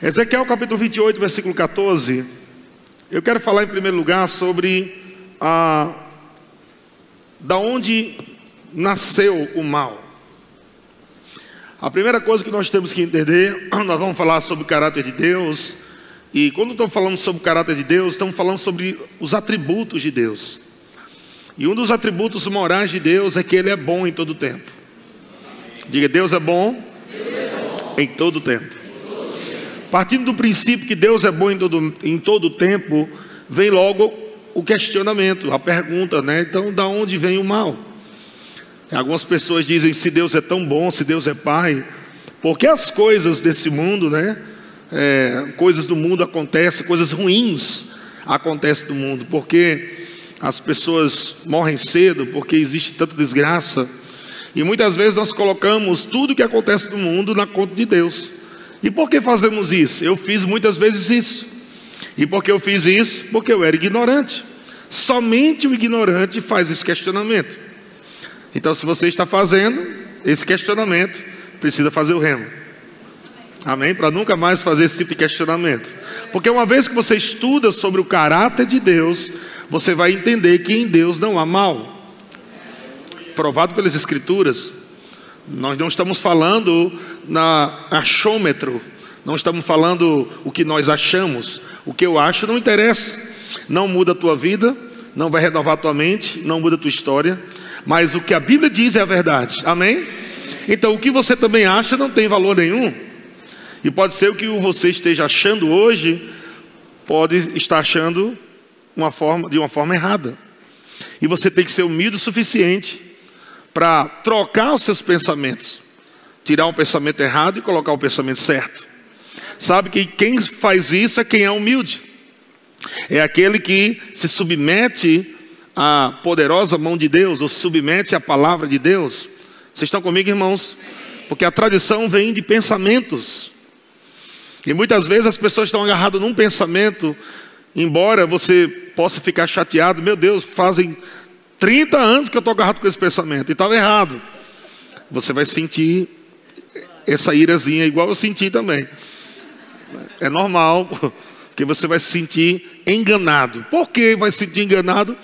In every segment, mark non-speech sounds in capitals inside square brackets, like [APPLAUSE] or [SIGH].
Ezequiel capítulo 28, versículo 14. Eu quero falar em primeiro lugar sobre a da onde nasceu o mal. A primeira coisa que nós temos que entender, [CLEARS THROAT] nós vamos falar sobre o caráter de Deus, e quando estamos falando sobre o caráter de Deus, estamos falando sobre os atributos de Deus. E um dos atributos morais de Deus é que Ele é bom em todo tempo. Diga, Deus é bom, Deus é bom. em todo tempo. Partindo do princípio que Deus é bom em todo, em todo tempo, vem logo o questionamento, a pergunta, né? Então, da onde vem o mal? Algumas pessoas dizem: se Deus é tão bom, se Deus é Pai, porque as coisas desse mundo, né? É, coisas do mundo acontecem, coisas ruins acontecem no mundo, porque as pessoas morrem cedo, porque existe tanta desgraça, e muitas vezes nós colocamos tudo que acontece no mundo na conta de Deus. E por que fazemos isso? Eu fiz muitas vezes isso. E por que eu fiz isso? Porque eu era ignorante. Somente o ignorante faz esse questionamento. Então, se você está fazendo esse questionamento, precisa fazer o remo. Amém? Para nunca mais fazer esse tipo de questionamento. Porque uma vez que você estuda sobre o caráter de Deus, você vai entender que em Deus não há mal. Provado pelas Escrituras, nós não estamos falando na achômetro, não estamos falando o que nós achamos. O que eu acho não interessa, não muda a tua vida, não vai renovar a tua mente, não muda a tua história, mas o que a Bíblia diz é a verdade, amém? Então o que você também acha não tem valor nenhum, e pode ser o que você esteja achando hoje, pode estar achando uma forma, de uma forma errada, e você tem que ser humilde o suficiente para trocar os seus pensamentos, tirar um pensamento errado e colocar o pensamento certo. Sabe que quem faz isso é quem é humilde, é aquele que se submete à poderosa mão de Deus, ou se submete à palavra de Deus. Vocês estão comigo, irmãos? Porque a tradição vem de pensamentos. E muitas vezes as pessoas estão agarradas num pensamento, embora você possa ficar chateado, meu Deus, fazem 30 anos que eu estou agarrado com esse pensamento e estava errado. Você vai sentir essa irazinha igual eu senti também. É normal, porque você vai se sentir enganado. Por que vai se sentir enganado?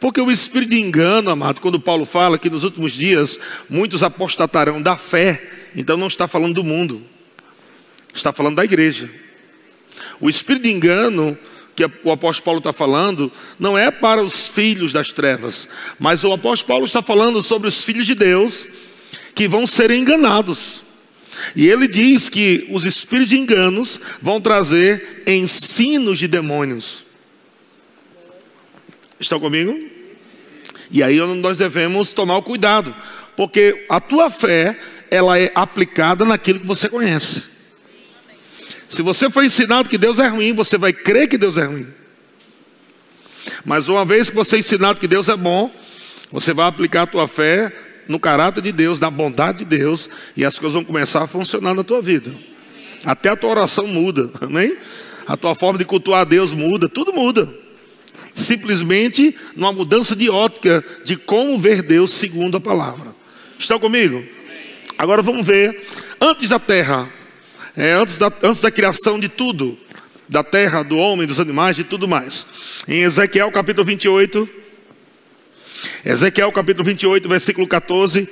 Porque o espírito de engano, amado, quando Paulo fala que nos últimos dias muitos apostatarão da fé, então não está falando do mundo, está falando da igreja. O espírito de engano que o apóstolo Paulo está falando não é para os filhos das trevas, mas o apóstolo Paulo está falando sobre os filhos de Deus que vão ser enganados. E ele diz que os espíritos de enganos vão trazer ensinos de demônios. Estão comigo? E aí nós devemos tomar o cuidado, porque a tua fé, ela é aplicada naquilo que você conhece. Se você foi ensinado que Deus é ruim, você vai crer que Deus é ruim. Mas uma vez que você é ensinado que Deus é bom, você vai aplicar a tua fé no caráter de Deus, na bondade de Deus, e as coisas vão começar a funcionar na tua vida. Até a tua oração muda, [LAUGHS] amém? A tua forma de cultuar a Deus muda, tudo muda. Simplesmente numa mudança de ótica de como ver Deus segundo a palavra. Estão comigo? Agora vamos ver, antes da terra, é, antes, da, antes da criação de tudo, da terra, do homem, dos animais, de tudo mais. Em Ezequiel capítulo 28, Ezequiel capítulo 28, versículo 14,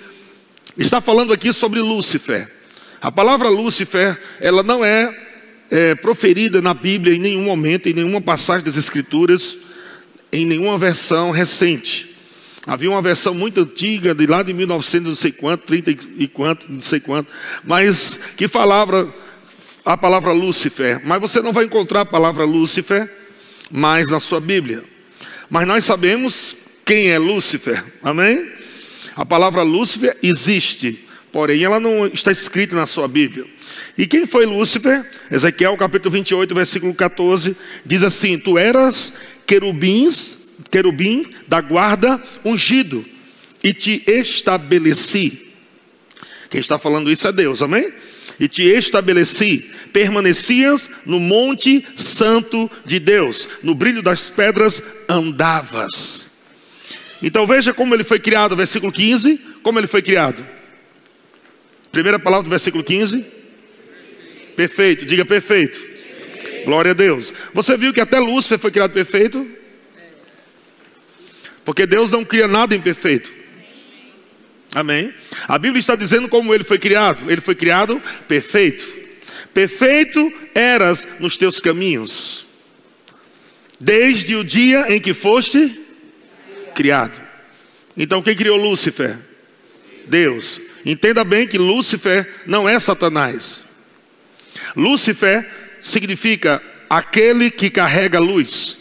está falando aqui sobre Lúcifer. A palavra Lúcifer, ela não é, é proferida na Bíblia em nenhum momento, em nenhuma passagem das Escrituras, em nenhuma versão recente. Havia uma versão muito antiga, de lá de 1900, não sei quanto, 30 e quanto, não sei quanto, mas que falava a palavra Lúcifer, mas você não vai encontrar a palavra Lúcifer mais na sua Bíblia. Mas nós sabemos quem é Lúcifer, amém? A palavra Lúcifer existe, porém ela não está escrita na sua Bíblia. E quem foi Lúcifer? Ezequiel capítulo 28, versículo 14, diz assim: Tu eras querubins, querubim da guarda ungido, e te estabeleci. Quem está falando isso é Deus, amém? E te estabeleci. Permanecias no monte santo de Deus, no brilho das pedras andavas. Então veja como ele foi criado, versículo 15. Como ele foi criado? Primeira palavra do versículo 15: Perfeito, diga perfeito. Glória a Deus. Você viu que até Lúcifer foi criado perfeito? Porque Deus não cria nada imperfeito. Amém? A Bíblia está dizendo como ele foi criado. Ele foi criado perfeito. Perfeito eras nos teus caminhos, desde o dia em que foste criado. Então, quem criou Lúcifer? Deus. Entenda bem que Lúcifer não é Satanás. Lúcifer significa aquele que carrega luz.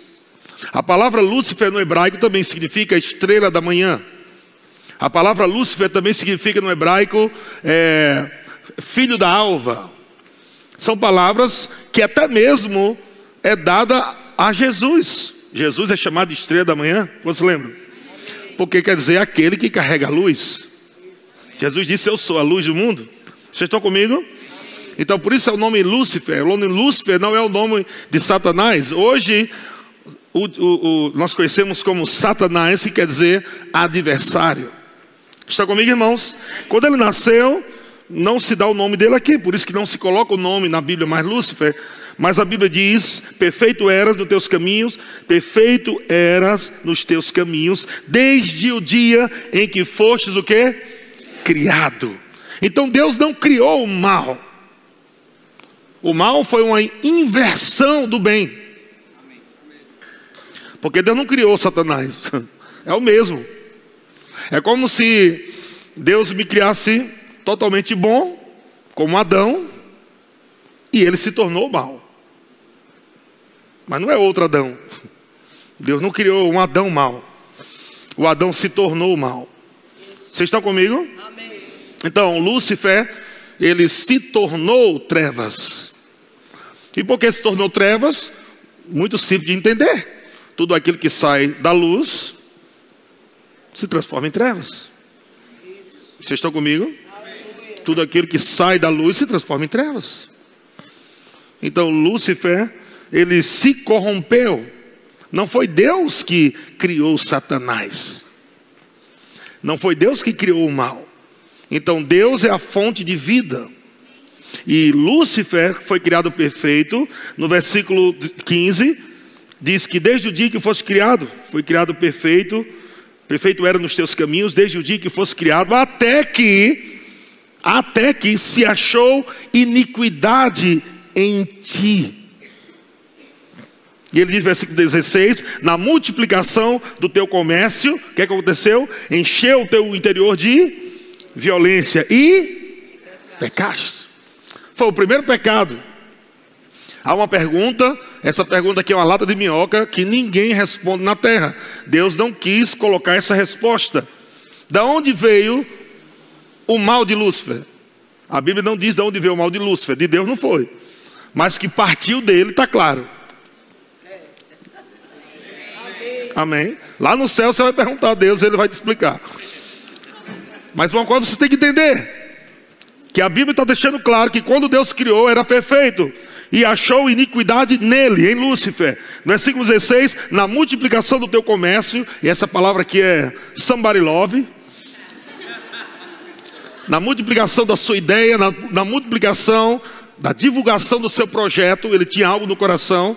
A palavra Lúcifer no hebraico também significa estrela da manhã. A palavra Lúcifer também significa no hebraico é, filho da alva. São palavras que até mesmo é dada a Jesus. Jesus é chamado de estrela da manhã, você lembra? Porque quer dizer aquele que carrega a luz. Jesus disse: Eu sou a luz do mundo. Vocês estão comigo? Então por isso é o nome Lúcifer. O nome Lúcifer não é o nome de Satanás. Hoje o, o, o, nós conhecemos como Satanás, que quer dizer adversário. Está comigo, irmãos? Quando ele nasceu, não se dá o nome dele aqui, por isso que não se coloca o nome na Bíblia mais Lúcifer, mas a Bíblia diz: perfeito eras nos teus caminhos, perfeito eras nos teus caminhos, desde o dia em que fostes o que? Criado. Então Deus não criou o mal. O mal foi uma inversão do bem. Porque Deus não criou Satanás. [LAUGHS] É o mesmo. É como se Deus me criasse totalmente bom, como Adão, e ele se tornou mal. Mas não é outro Adão. Deus não criou um Adão mal. O Adão se tornou mal. Vocês estão comigo? Amém. Então, Lúcifer, ele se tornou trevas. E por que se tornou trevas? Muito simples de entender. Tudo aquilo que sai da luz se transforma em trevas. Vocês estão comigo? Tudo aquilo que sai da luz se transforma em trevas. Então Lúcifer, ele se corrompeu. Não foi Deus que criou Satanás. Não foi Deus que criou o mal. Então Deus é a fonte de vida. E Lúcifer foi criado perfeito. No versículo 15, diz que desde o dia que fosse criado, foi criado perfeito Perfeito era nos teus caminhos desde o dia que fosse criado, até que, até que se achou iniquidade em ti. E ele diz, versículo 16: Na multiplicação do teu comércio, o que, é que aconteceu? Encheu o teu interior de violência e pecaste. Foi o primeiro pecado. Há uma pergunta, essa pergunta aqui é uma lata de minhoca que ninguém responde na terra. Deus não quis colocar essa resposta. Da onde veio o mal de Lúcifer? A Bíblia não diz de onde veio o mal de Lúcifer, de Deus não foi. Mas que partiu dele, está claro. Amém. Lá no céu você vai perguntar a Deus, ele vai te explicar. Mas uma coisa você tem que entender: que a Bíblia está deixando claro que quando Deus criou era perfeito e achou iniquidade nele, em Lúcifer. Versículo 16: na multiplicação do teu comércio, e essa palavra aqui é somebody love. Na multiplicação da sua ideia, na, na multiplicação da divulgação do seu projeto, ele tinha algo no coração,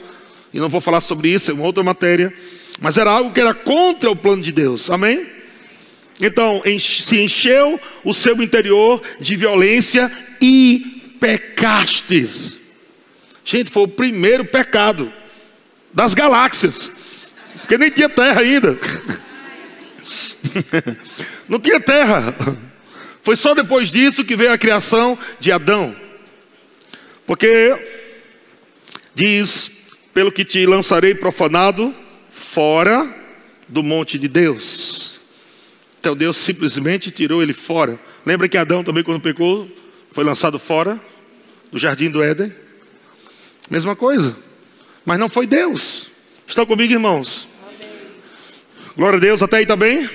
e não vou falar sobre isso, é uma outra matéria, mas era algo que era contra o plano de Deus, amém? Então, se encheu o seu interior de violência e pecastes. Gente, foi o primeiro pecado das galáxias, porque nem tinha terra ainda. [LAUGHS] Não tinha terra. Foi só depois disso que veio a criação de Adão. Porque diz: pelo que te lançarei profanado fora do monte de Deus. Então Deus simplesmente tirou ele fora. Lembra que Adão também, quando pecou, foi lançado fora do jardim do Éden? Mesma coisa. Mas não foi Deus. Estão comigo, irmãos? Amém. Glória a Deus, até aí também? Tá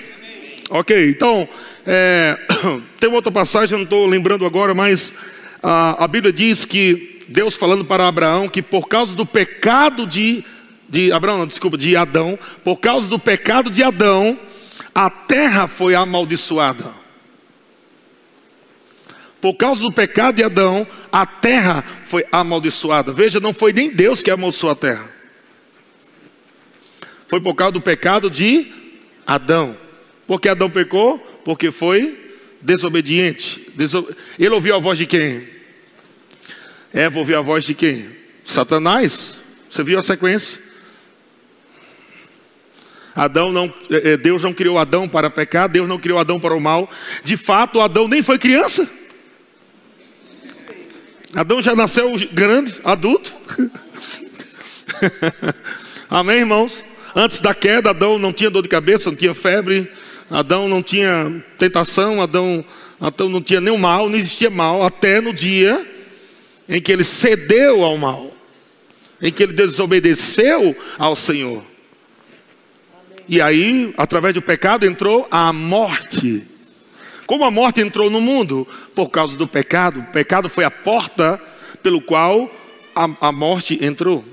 ok, então, é, [CLEARS THROAT] tem outra passagem, não estou lembrando agora, mas a, a, Bíblia diz que Deus falando para Abraão que por causa do pecado de, de Abraão, desculpa, de Adão, por causa do pecado de Adão, a terra foi amaldiçoada. Por causa do pecado de Adão, a terra foi amaldiçoada. Veja, não foi nem Deus que amaldiçoou a terra. Foi por causa do pecado de Adão. Porque Adão pecou? Porque foi desobediente. Ele ouviu a voz de quem? Eva ouviu a voz de quem? Satanás. Você viu a sequência? Adão não, eh, eh, Deus não criou Adão para pecar, Deus não criou Adão para o mal. De fato, Adão nem foi criança. Adão já nasceu grande, adulto. [LAUGHS] Amém, irmãos? Antes da queda, Adão não tinha dor de cabeça, não tinha febre, Adão não tinha tentação, Adão, Adão não tinha nenhum mal, não existia mal, até no dia em que ele cedeu ao mal, em que ele desobedeceu ao Senhor. E aí, através do pecado, entrou a morte. Como a morte entrou no mundo? Por causa do pecado. O pecado foi a porta pelo qual a, a morte entrou.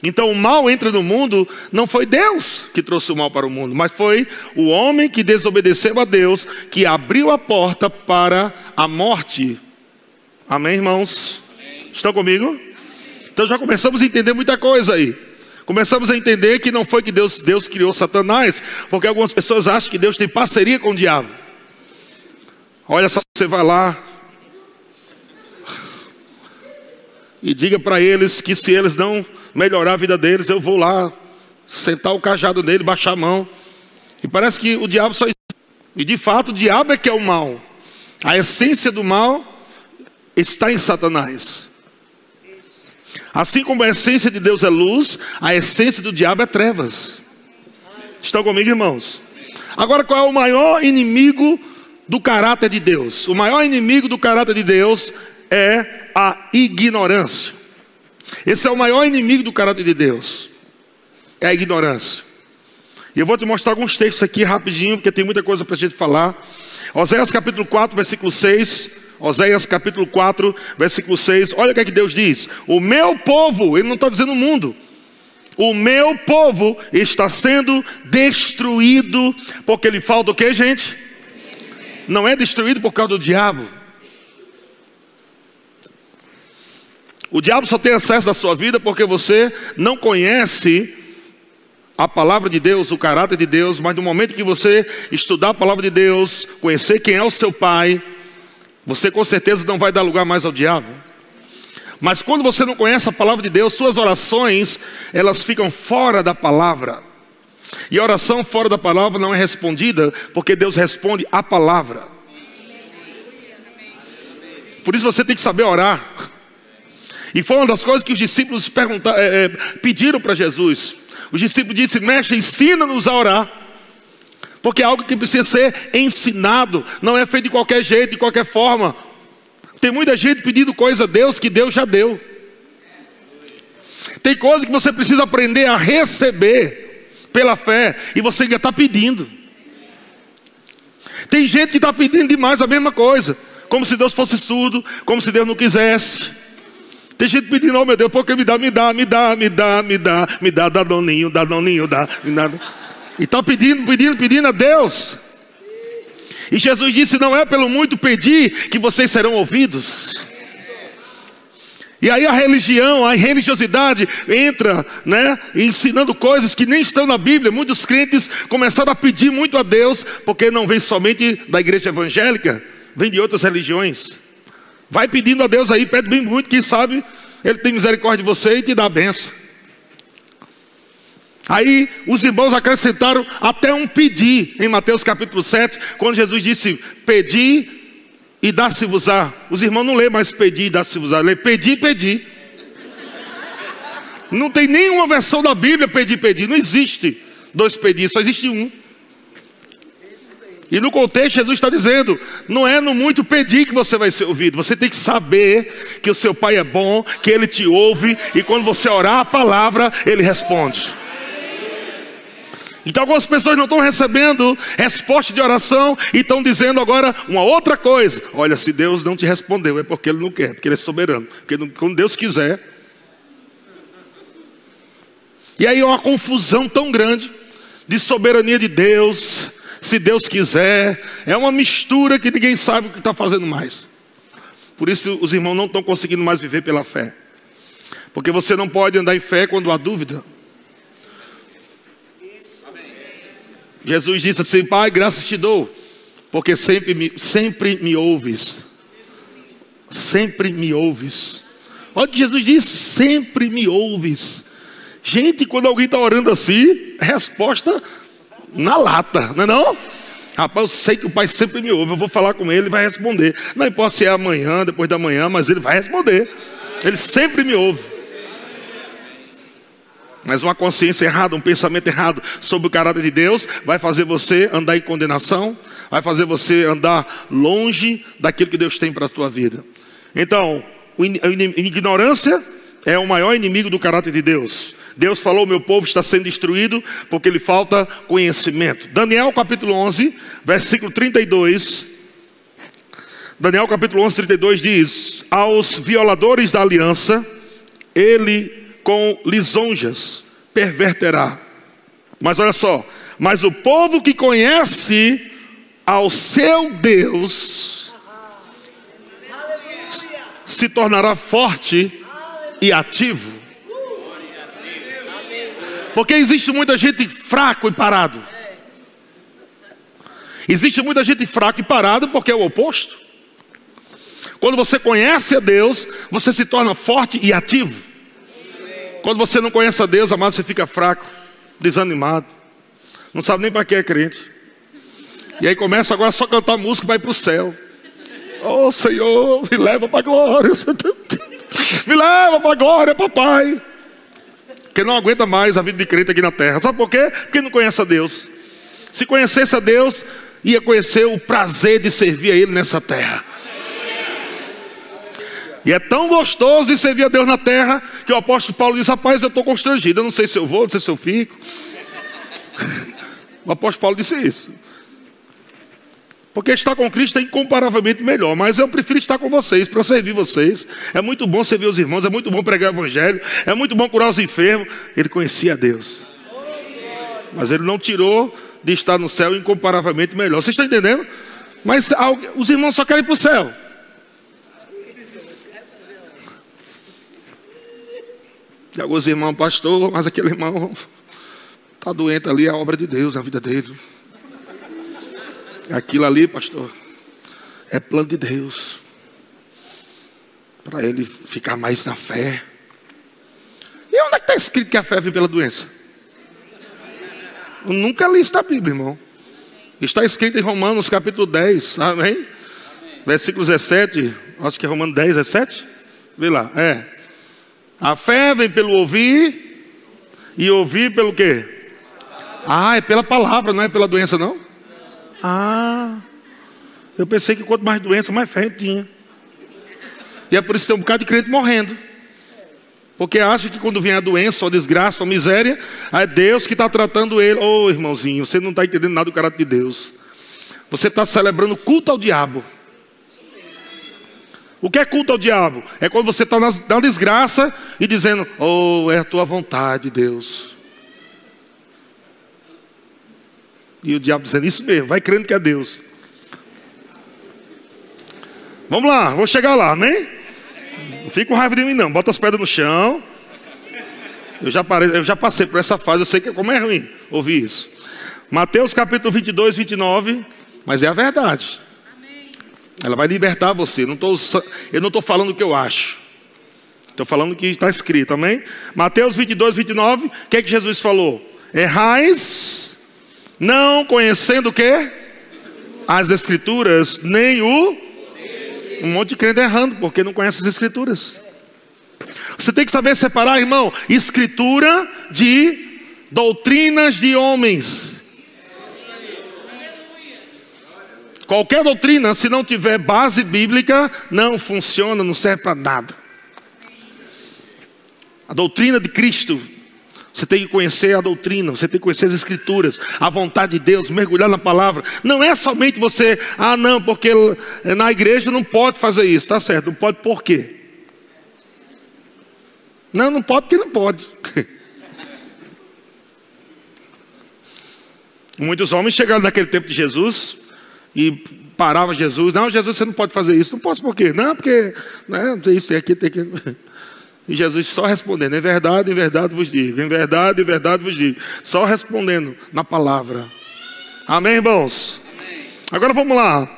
Então o mal entra no mundo, não foi Deus que trouxe o mal para o mundo, mas foi o homem que desobedeceu a Deus, que abriu a porta para a morte. Amém, irmãos? Estão comigo? Então já começamos a entender muita coisa aí. Começamos a entender que não foi que Deus, Deus criou Satanás, porque algumas pessoas acham que Deus tem parceria com o diabo. Olha só, você vai lá e diga para eles que se eles não melhorar a vida deles, eu vou lá sentar o cajado nele, baixar a mão. E parece que o diabo só e de fato o diabo é que é o mal. A essência do mal está em Satanás. Assim como a essência de Deus é luz, a essência do diabo é trevas. Estão comigo, irmãos? Agora, qual é o maior inimigo do caráter de Deus? O maior inimigo do caráter de Deus é a ignorância. Esse é o maior inimigo do caráter de Deus. É a ignorância. E eu vou te mostrar alguns textos aqui rapidinho, porque tem muita coisa para a gente falar. Oséias capítulo 4, versículo 6. Oséias capítulo 4, versículo 6. Olha o que é que Deus diz: O meu povo, ele não está dizendo o mundo. O meu povo está sendo destruído, porque ele falta o que, gente? Não é destruído por causa do diabo. O diabo só tem acesso à sua vida porque você não conhece a palavra de Deus, o caráter de Deus, mas no momento que você estudar a palavra de Deus, conhecer quem é o seu pai, você com certeza não vai dar lugar mais ao diabo. Mas quando você não conhece a palavra de Deus, suas orações, elas ficam fora da palavra. E a oração fora da palavra não é respondida, porque Deus responde a palavra. Por isso você tem que saber orar. E foi uma das coisas que os discípulos é, é, pediram para Jesus. Os discípulos disseram: Mestre, ensina-nos a orar. Porque é algo que precisa ser ensinado, não é feito de qualquer jeito, de qualquer forma. Tem muita gente pedindo coisa a Deus que Deus já deu. Tem coisa que você precisa aprender a receber pela fé e você ainda está pedindo. Tem gente que está pedindo demais a mesma coisa, como se Deus fosse surdo, como se Deus não quisesse. Tem gente pedindo, oh meu Deus, porque me dá, me dá, me dá, me dá, me dá, me dá, dá doninho, dá doninho, dá, me dá. E está pedindo, pedindo, pedindo a Deus. E Jesus disse: Não é pelo muito pedir que vocês serão ouvidos. E aí a religião, a religiosidade entra, né, ensinando coisas que nem estão na Bíblia. Muitos crentes começaram a pedir muito a Deus, porque não vem somente da igreja evangélica, vem de outras religiões. Vai pedindo a Deus aí, pede bem muito, quem sabe Ele tem misericórdia de você e te dá a benção. Aí os irmãos acrescentaram até um pedir em Mateus capítulo 7, quando Jesus disse: Pedi e dá-se-vos-á. Os irmãos não lêem mais pedir e dá-se-vos-á, lê pedir e pedir. Não tem nenhuma versão da Bíblia pedir, pedir. Não existe dois pedidos, só existe um. E no contexto, Jesus está dizendo: não é no muito pedir que você vai ser ouvido, você tem que saber que o seu Pai é bom, que Ele te ouve, e quando você orar a palavra, Ele responde. Então algumas pessoas não estão recebendo resposta de oração e estão dizendo agora uma outra coisa. Olha, se Deus não te respondeu, é porque Ele não quer, porque Ele é soberano. Porque quando Deus quiser. E aí é uma confusão tão grande de soberania de Deus, se Deus quiser. É uma mistura que ninguém sabe o que está fazendo mais. Por isso os irmãos não estão conseguindo mais viver pela fé. Porque você não pode andar em fé quando há dúvida. Jesus disse assim: Pai, graças te dou, porque sempre me, sempre me ouves. Sempre me ouves. Olha o que Jesus disse: sempre me ouves. Gente, quando alguém está orando assim, resposta na lata, não é não? Rapaz, eu sei que o pai sempre me ouve, eu vou falar com ele, ele vai responder. Não importa se é amanhã, depois da manhã, mas ele vai responder. Ele sempre me ouve. Mas uma consciência errada, um pensamento errado sobre o caráter de Deus vai fazer você andar em condenação, vai fazer você andar longe daquilo que Deus tem para a tua vida. Então, a ignorância é o maior inimigo do caráter de Deus. Deus falou: Meu povo está sendo destruído porque lhe falta conhecimento. Daniel capítulo 11, versículo 32. Daniel capítulo 11, 32 diz: Aos violadores da aliança, ele com lisonjas perverterá. Mas olha só, mas o povo que conhece ao seu Deus se tornará forte e ativo. Porque existe muita gente fraco e parado. Existe muita gente fraco e parado porque é o oposto. Quando você conhece a Deus, você se torna forte e ativo. Quando você não conhece a Deus, amado, você fica fraco, desanimado. Não sabe nem para que é crente. E aí começa agora só cantar música e vai para o céu. Oh Senhor, me leva para a glória. Me leva para a glória, papai que não aguenta mais a vida de crente aqui na terra. Sabe por quê? Porque não conhece a Deus. Se conhecesse a Deus, ia conhecer o prazer de servir a Ele nessa terra. E é tão gostoso de servir a Deus na terra que o apóstolo Paulo diz: Rapaz, eu estou constrangido, eu não sei se eu vou, não sei se eu fico. [LAUGHS] O apóstolo Paulo disse isso. Porque estar com Cristo é incomparavelmente melhor, mas eu prefiro estar com vocês, para servir vocês. É muito bom servir os irmãos, é muito bom pregar o evangelho, é muito bom curar os enfermos. Ele conhecia Deus. Mas ele não tirou de estar no céu incomparavelmente melhor. Vocês estão entendendo? Mas os irmãos só querem ir para o céu. E alguns irmãos, pastor, mas aquele irmão está doente ali, é a obra de Deus na vida dele. Aquilo ali, pastor, é plano de Deus. Para ele ficar mais na fé. E onde é que está escrito que a fé vem pela doença? Eu nunca li isso na Bíblia, irmão. Está escrito em Romanos capítulo 10, amém? Versículo 17, acho que é Romanos 10, 17. Vê lá, é. A fé vem pelo ouvir, e ouvir pelo quê? Ah, é pela palavra, não é pela doença, não? Ah, eu pensei que quanto mais doença, mais fé tinha. E é por isso que tem um bocado de crente morrendo. Porque acha que quando vem a doença, a desgraça, a miséria, é Deus que está tratando ele. Ô oh, irmãozinho, você não está entendendo nada do caráter de Deus. Você está celebrando culto ao diabo. O que é culto ao diabo? É quando você está na, desgraça e dizendo, oh, é a tua vontade, Deus. E o diabo dizendo isso mesmo, vai crendo que é Deus. Vamos lá, vou chegar lá, amém? Não fica com raiva de mim, não. Bota as pedras no chão. Eu já, parei, eu já passei por essa fase, eu sei que como é ruim ouvir isso. Mateus capítulo 22, 29. Mas é a verdade. Ela vai libertar você. Não tô, eu não estou falando o que eu acho. Estou falando o que está escrito, amém? Mateus 22, 29. O que é que Jesus falou? Errais não conhecendo o que? As escrituras, nem o. Um monte de crente errando, porque não conhece as escrituras. Você tem que saber separar, irmão, escritura de doutrinas de homens. Qualquer doutrina, se não tiver base bíblica, não funciona, não serve para nada. A doutrina de Cristo você tem que conhecer a doutrina, você tem que conhecer as escrituras, a vontade de Deus, mergulhar na palavra. Não é somente você, ah, não, porque na igreja não pode fazer isso, tá certo? Não pode por quê? Não, não pode porque não pode. [LAUGHS] Muitos homens chegaram naquele tempo de Jesus e parava Jesus. Não, Jesus, você não pode fazer isso. Não posso por quê? Não, porque né, tem isso, tem aqui, tem aqui. E Jesus só respondendo, em verdade, em verdade vos digo, em verdade, em verdade vos digo. Só respondendo na palavra. Amém, irmãos? Amém. Agora vamos lá.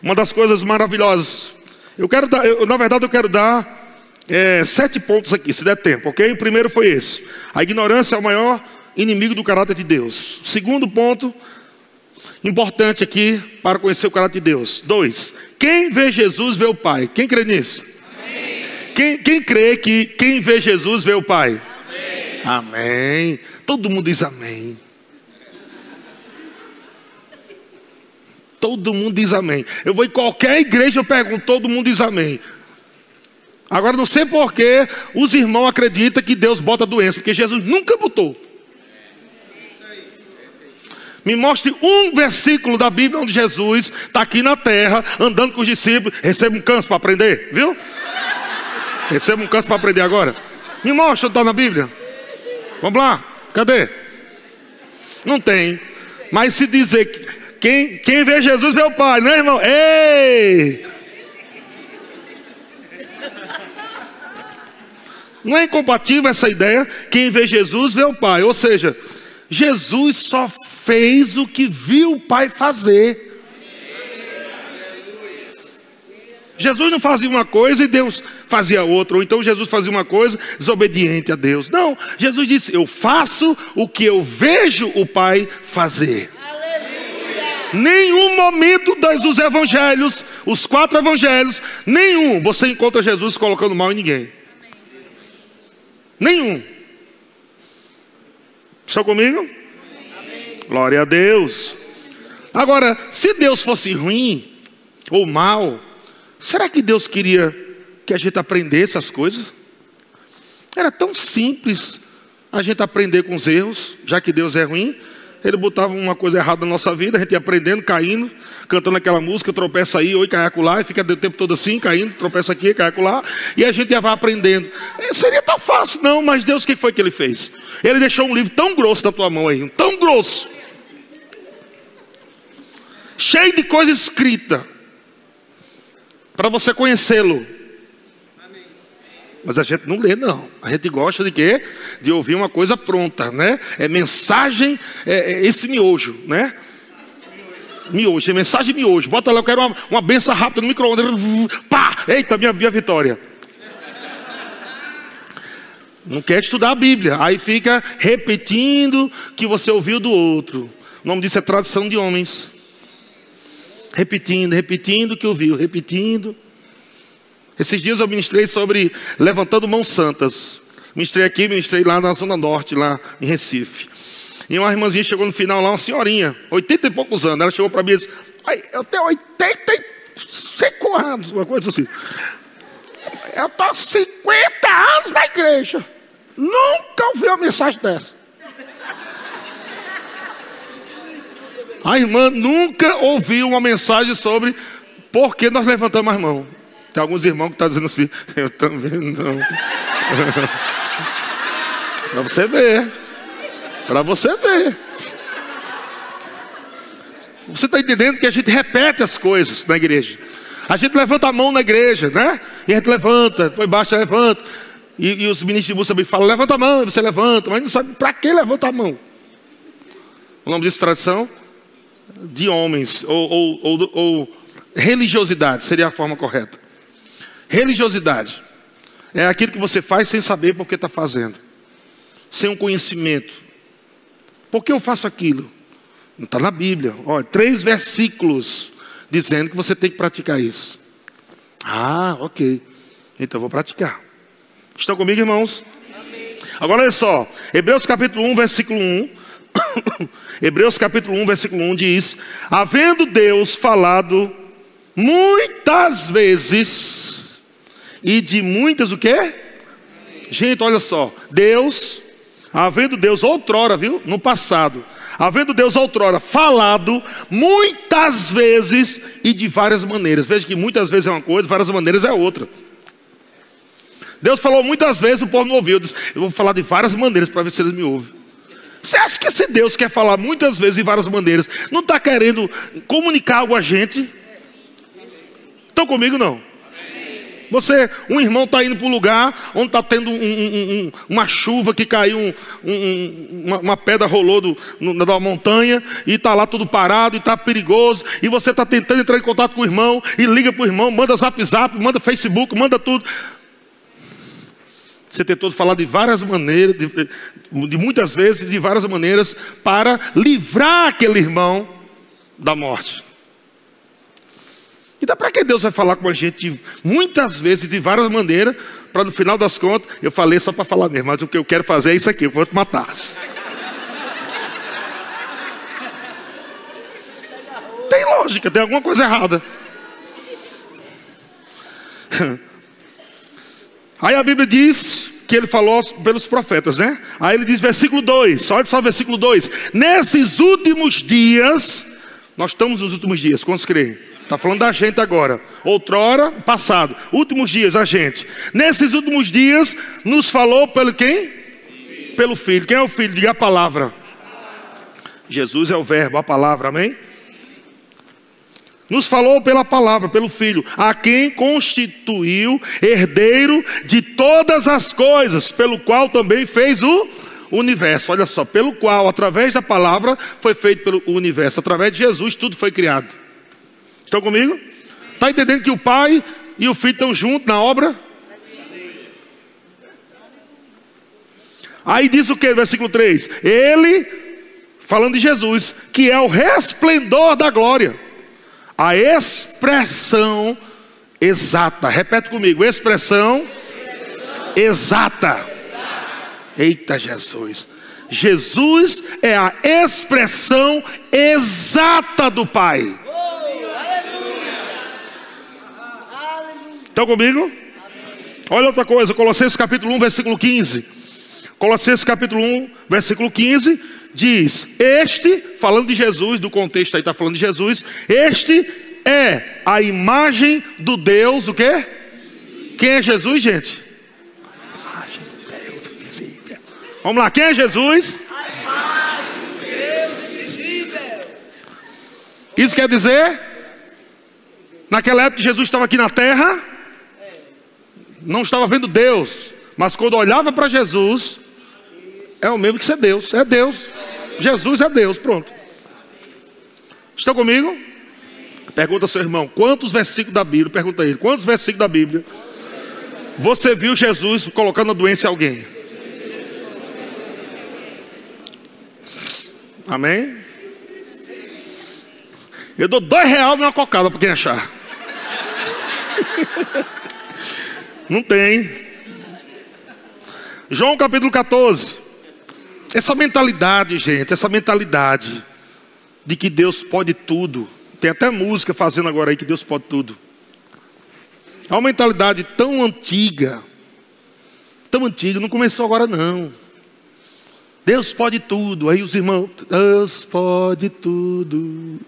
Uma das coisas maravilhosas. Eu quero dar, eu, na verdade, eu quero dar é, sete pontos aqui, se der tempo, ok? O primeiro foi esse: a ignorância é o maior inimigo do caráter de Deus. Segundo ponto, importante aqui para conhecer o caráter de Deus. Dois, quem vê Jesus vê o Pai. Quem crê nisso? Quem, quem crê que quem vê Jesus vê o Pai? Amém. amém. Todo mundo diz amém. Todo mundo diz amém. Eu vou em qualquer igreja, eu pergunto, todo mundo diz amém. Agora não sei porquê os irmãos acreditam que Deus bota doença, porque Jesus nunca botou. Me mostre um versículo da Bíblia onde Jesus está aqui na terra, andando com os discípulos, recebe um câncer para aprender, viu? Receba um canto para aprender agora. Me mostra onde está na Bíblia. Vamos lá, cadê? Não tem. Mas se dizer que quem, quem vê Jesus vê o Pai, não é, irmão? Ei! Não é incompatível essa ideia? Quem vê Jesus vê o Pai. Ou seja, Jesus só fez o que viu o Pai fazer. Jesus não fazia uma coisa e Deus fazia outra, ou então Jesus fazia uma coisa desobediente a Deus. Não, Jesus disse: Eu faço o que eu vejo o Pai fazer. Aleluia. Nenhum momento das, dos evangelhos, os quatro evangelhos, nenhum você encontra Jesus colocando mal em ninguém. Nenhum. Estão comigo? Glória a Deus. Agora, se Deus fosse ruim ou mal, Será que Deus queria que a gente aprendesse as coisas? Era tão simples a gente aprender com os erros, já que Deus é ruim. Ele botava uma coisa errada na nossa vida, a gente ia aprendendo, caindo, cantando aquela música, tropeça aí, oi, cai lá, e fica o tempo todo assim, caindo, tropeça aqui, cai lá, e a gente ia vai aprendendo. E seria tão fácil, não, mas Deus, o que foi que ele fez? Ele deixou um livro tão grosso na tua mão aí, tão grosso, cheio de coisa escrita, para você conhecê-lo. Mas a gente não lê, não. A gente gosta de quê? De ouvir uma coisa pronta, né? É mensagem, é, é esse miojo, né? Miojo, é mensagem miojo. Bota lá, eu quero uma, uma benção rápida no micro-ondas. Pá! Eita, minha, minha vitória. Não quer estudar a Bíblia. Aí fica repetindo que você ouviu do outro. O nome disso é tradição de homens repetindo, repetindo o que ouviu, repetindo. Esses dias eu ministrei sobre levantando mãos santas. Ministrei aqui, ministrei lá na Zona Norte, lá em Recife. E uma irmãzinha chegou no final lá, uma senhorinha, 80 e poucos anos. Ela chegou para mim e disse: Eu tenho 85 anos, uma coisa assim. Eu estou 50 anos na igreja. Nunca ouvi uma mensagem dessa. A irmã nunca ouviu uma mensagem sobre por que nós levantamos as mãos. Tem alguns irmãos que estão dizendo assim, [LAUGHS] eu também não. [LAUGHS] Para você ver. Para você ver. Você está entendendo que a gente repete as coisas na igreja. A gente levanta a mão na igreja, né? E a gente levanta, depois baixa, levanta. E, e os ministros de música também falam, levanta a mão, e você levanta, mas não sabe para que levanta a mão. O nome disso tradição? De homens, ou, ou, ou, ou religiosidade, seria a forma correta. Religiosidade é aquilo que você faz sem saber por que está fazendo, sem um conhecimento. Por que eu faço aquilo? Não está na Bíblia. Olha, três versículos dizendo que você tem que praticar isso. Ah, ok. Então eu vou praticar. Estão comigo, irmãos? Amém. Agora olha só. Hebreus capítulo 1, versículo 1. [COUGHS] Hebreus capítulo 1, versículo 1 diz: Havendo Deus falado muitas vezes e de muitas o quê? Gente, olha só, Deus, havendo Deus outrora, viu? No passado, havendo Deus outrora falado muitas vezes e de várias maneiras. Veja que muitas vezes é uma coisa, várias maneiras é outra. Deus falou muitas vezes, o povo não ouviu. Eu, disse, eu vou falar de várias maneiras para ver se eles me ouvem. Você acha que esse Deus quer falar muitas vezes de várias maneiras, não está querendo comunicar algo a gente? Estão comigo não? Você, um irmão está indo para um lugar onde está tendo um, um, um, uma chuva que caiu, uma, uma, pedra rolou do, no, da montanha e está lá tudo parado e está perigoso. E você está tentando entrar em contato com o irmão e liga para o irmão, manda zap zap, manda Facebook, manda tudo. Você tentou falar de várias maneiras, de, de muitas vezes, de várias maneiras, para livrar aquele irmão da morte. Então, para que Deus vai falar com a gente muitas vezes, de várias maneiras, para no final das contas, eu falei só para falar mesmo, mas o que eu quero fazer é isso aqui, eu vou te matar. Tem lógica, tem alguma coisa errada. Aí a Bíblia diz que ele falou pelos profetas, né? Aí ele diz, versículo 2, olha só o versículo 2: Nesses últimos dias, nós estamos nos últimos dias, quantos creem? Está falando da gente agora. Outrora, passado. Últimos dias, a gente. Nesses últimos dias, nos falou pelo quem? Pelo Filho. Quem é o Filho? Diga a palavra. Jesus é o Verbo, a palavra, amém? Nos falou pela palavra, pelo Filho, a quem constituiu herdeiro de todas as coisas, pelo qual também fez o universo. Olha só, pelo qual, através da palavra, foi feito pelo universo. Através de Jesus, tudo foi criado. Estão comigo? Está entendendo que o pai e o filho estão juntos na obra? Aí diz o que, versículo 3? Ele, falando de Jesus, que é o resplendor da glória, a expressão exata. Repete comigo: expressão, exata. Eita Jesus. Jesus é a expressão exata do Pai. Estão comigo? Olha outra coisa, Colossenses capítulo 1, versículo 15. Colossenses capítulo 1, versículo 15 diz: Este, falando de Jesus, do contexto aí está falando de Jesus, este é a imagem do Deus, o quê? Quem é Jesus, gente? A imagem do Deus invisível. Vamos lá, quem é Jesus? A imagem do Deus invisível. Isso quer dizer, naquela época Jesus estava aqui na terra, não estava vendo Deus, mas quando olhava para Jesus, é o mesmo que ser Deus, é Deus. Jesus é Deus, pronto. Estão comigo? Pergunta ao seu irmão, quantos versículos da Bíblia, pergunta ele, quantos versículos da Bíblia você viu Jesus colocando a doença em alguém? Amém? Eu dou dois reais numa cocada para quem achar. [LAUGHS] Não tem. João capítulo 14. Essa mentalidade, gente, essa mentalidade de que Deus pode tudo. Tem até música fazendo agora aí que Deus pode tudo. É uma mentalidade tão antiga, tão antiga, não começou agora não. Deus pode tudo. Aí os irmãos, Deus pode tudo.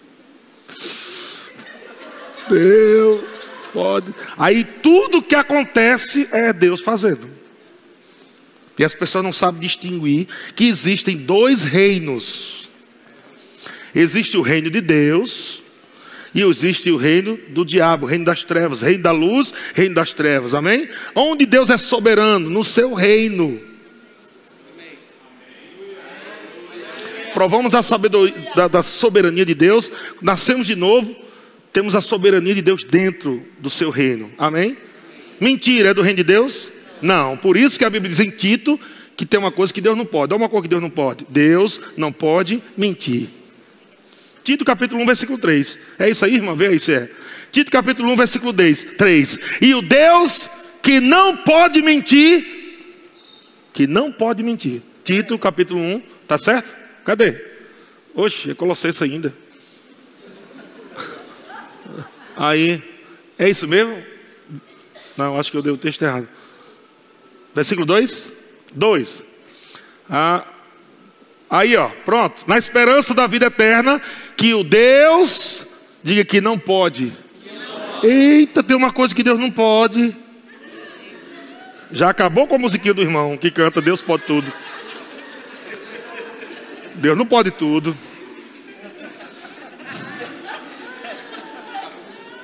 Deus pode. Aí tudo que acontece é Deus fazendo. E as pessoas não sabem distinguir que existem dois reinos. Existe o reino de Deus e existe o reino do diabo, reino das trevas, reino da luz, reino das trevas. Amém? Onde Deus é soberano, no seu reino. Provamos a sabedoria, da, da soberania de Deus, nascemos de novo, temos a soberania de Deus dentro do seu reino. Amém? Mentira, é do reino de Deus? Não. Por isso que a Bíblia diz em Tito que tem uma coisa que Deus não pode. Olha uma coisa que Deus não pode. Deus não pode mentir. Tito capítulo 1, versículo 3. É isso aí, irmão? Vê aí se é. Tito capítulo 1, versículo 3. E o Deus que não pode mentir, que não pode mentir. Tito capítulo 1, tá certo? Cadê? Oxe, é Colossenses ainda. [LAUGHS] Aí, é isso mesmo? Não, acho que eu dei o texto errado. Versículo 2? 2. Ah, aí, ó, pronto. Na esperança da vida eterna, que o Deus, diga que não pode. Eita, tem uma coisa que Deus não pode. Já acabou com a musiquinha do irmão que canta Deus pode tudo. Deus não pode tudo.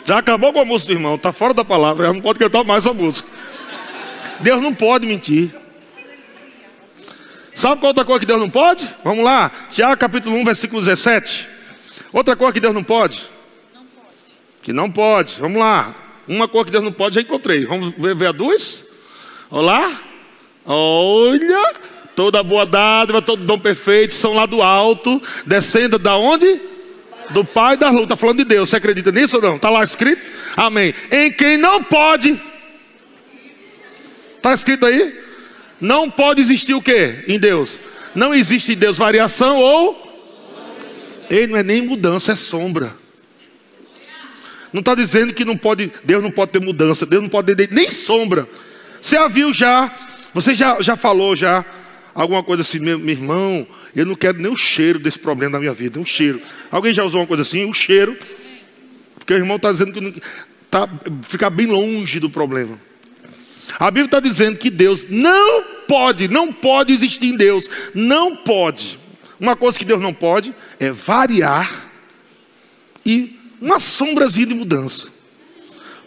Já acabou com a música do irmão, está fora da palavra, já não pode cantar mais a música. Deus não pode mentir. Sabe qual outra coisa que Deus não pode? Vamos lá, Tiago capítulo 1, versículo 17. Outra coisa que Deus não pode? Que não pode. Vamos lá. Uma coisa que Deus não pode, já encontrei. Vamos ver, ver a duas? Olá. Olha, toda boa dádiva, todo dom perfeito, são lá do alto, descendo da onde? Do Pai da luz. Está falando de Deus. Você acredita nisso ou não? Está lá escrito? Amém. Em quem não pode. Está escrito aí? Não pode existir o que em Deus? Não existe em Deus variação ou. Ele não é nem mudança, é sombra. Não está dizendo que não pode, Deus não pode ter mudança, Deus não pode ter nem sombra. Você já viu já, você já, já falou já alguma coisa assim, meu, meu irmão, eu não quero nem o cheiro desse problema na minha vida, um cheiro. Alguém já usou uma coisa assim, o cheiro, porque o irmão está dizendo que não, tá, ficar bem longe do problema. A Bíblia está dizendo que Deus não pode, não pode existir em Deus, não pode. Uma coisa que Deus não pode é variar e uma sombrazinha de mudança.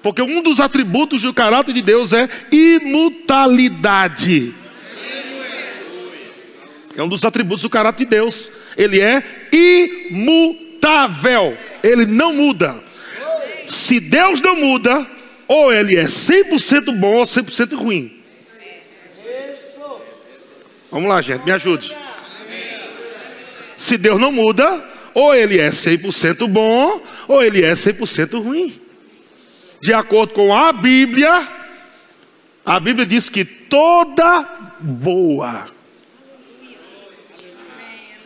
Porque um dos atributos do caráter de Deus é imutabilidade. É um dos atributos do caráter de Deus. Ele é imutável. Ele não muda. Se Deus não muda, ou ele é 100% bom ou 100% ruim. Vamos lá, gente, me ajude. Se Deus não muda, ou ele é 100% bom, ou ele é 100% ruim. De acordo com a Bíblia, a Bíblia diz que toda boa.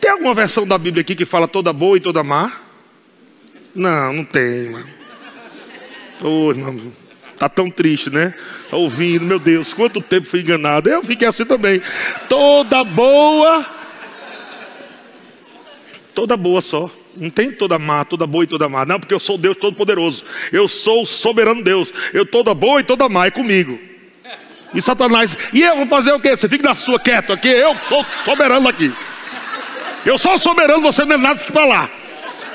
Tem alguma versão da Bíblia aqui que fala toda boa e toda má? Não, não tem, irmão. Oh, irmão. Está tão triste, né? Tá ouvindo, meu Deus, quanto tempo fui enganado. Eu fiquei assim também. Toda boa. Toda boa só. Não tem toda má, toda boa e toda má. Não, porque eu sou Deus Todo-Poderoso. Eu sou o soberano Deus. Eu toda boa e toda má é comigo. E Satanás, e eu vou fazer o quê? Você fica na sua quieto aqui, eu sou soberano aqui. Eu sou soberano, você não é nada, fique para lá.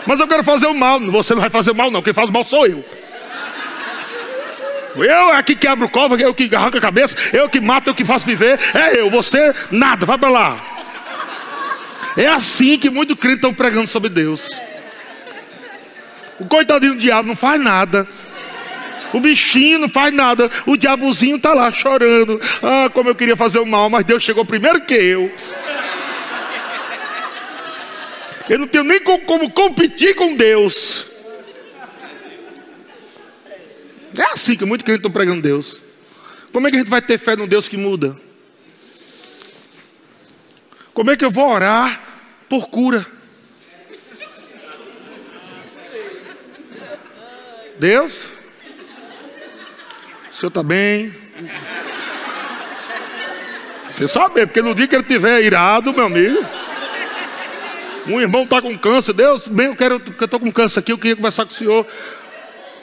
Mas eu quero fazer o mal. Você não vai fazer mal, não. Quem faz o mal sou eu. Eu é que quebro cova, eu que arranco a cabeça, eu que mato, eu que faço viver. É eu, você, nada, vai para lá. É assim que muitos crentes estão pregando sobre Deus. O coitadinho do diabo não faz nada. O bichinho não faz nada. O diabozinho está lá chorando. Ah, como eu queria fazer o mal, mas Deus chegou primeiro que eu. Eu não tenho nem como competir com Deus. É assim que muitos crentes estão pregando Deus. Como é que a gente vai ter fé num Deus que muda? Como é que eu vou orar por cura? Deus? O senhor está bem? Você sabe, porque no dia que ele estiver irado, meu amigo. Um irmão está com câncer, Deus, bem, eu quero, eu estou com câncer aqui, eu queria conversar com o senhor.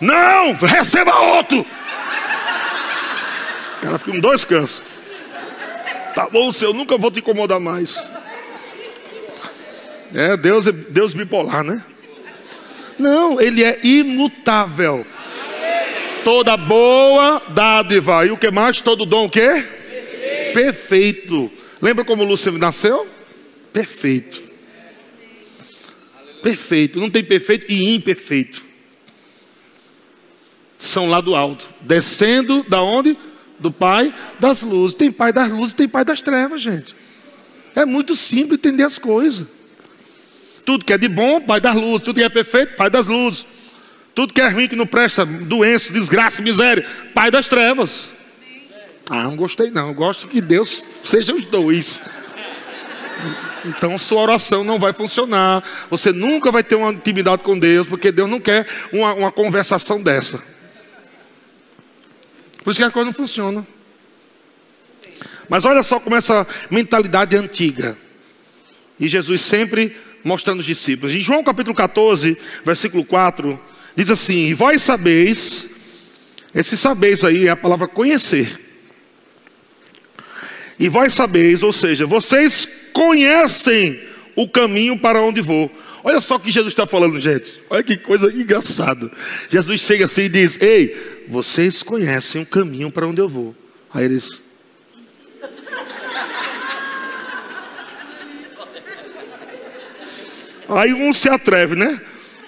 Não, receba outro. O cara fica com dois cânceres. Tá bom, Senhor, nunca vou te incomodar mais. É, Deus é Deus bipolar, né? Não, ele é imutável. Toda boa dádiva. E o que mais? Todo dom o quê? Perfeito. perfeito. Lembra como Lúcifer nasceu? Perfeito. Perfeito. Não tem perfeito e imperfeito são lá do alto, descendo da onde? Do Pai das luzes. Tem Pai das luzes, tem Pai das trevas, gente. É muito simples entender as coisas. Tudo que é de bom, Pai das luzes. Tudo que é perfeito, Pai das luzes. Tudo que é ruim, que não presta, doença, desgraça, miséria, Pai das trevas. Ah, não gostei não. Eu gosto que Deus seja os dois. Então sua oração não vai funcionar. Você nunca vai ter uma intimidade com Deus, porque Deus não quer uma, uma conversação dessa. Por isso que a coisa não funciona. Mas olha só como essa mentalidade é antiga. E Jesus sempre mostrando os discípulos. Em João capítulo 14, versículo 4, diz assim: E vós sabeis, esse sabeis aí é a palavra conhecer. E vós sabeis, ou seja, vocês conhecem o caminho para onde vou. Olha só o que Jesus está falando, gente. Olha que coisa engraçada. Jesus chega assim e diz: Ei, vocês conhecem o caminho para onde eu vou. Aí eles. Aí um se atreve, né?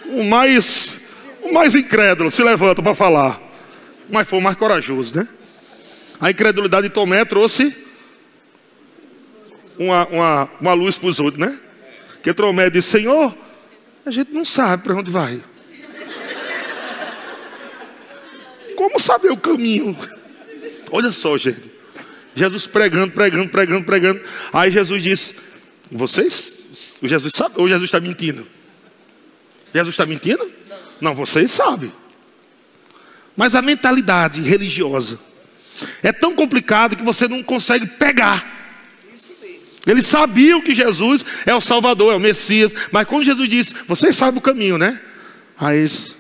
O mais, o mais incrédulo se levanta para falar. Mas foi o mais corajoso, né? A incredulidade de Tomé trouxe uma, uma, uma luz para os outros, né? Que Tomé disse: Senhor, a gente não sabe para onde vai. Como saber o caminho? Olha só, gente. Jesus pregando, pregando, pregando, pregando. Aí Jesus disse: Vocês, o Jesus sabe ou Jesus está mentindo? Jesus está mentindo? Não, vocês sabem. Mas a mentalidade religiosa é tão complicada que você não consegue pegar. Eles sabiam que Jesus é o Salvador, é o Messias, mas quando Jesus disse, vocês sabem o caminho, né? Aí eles,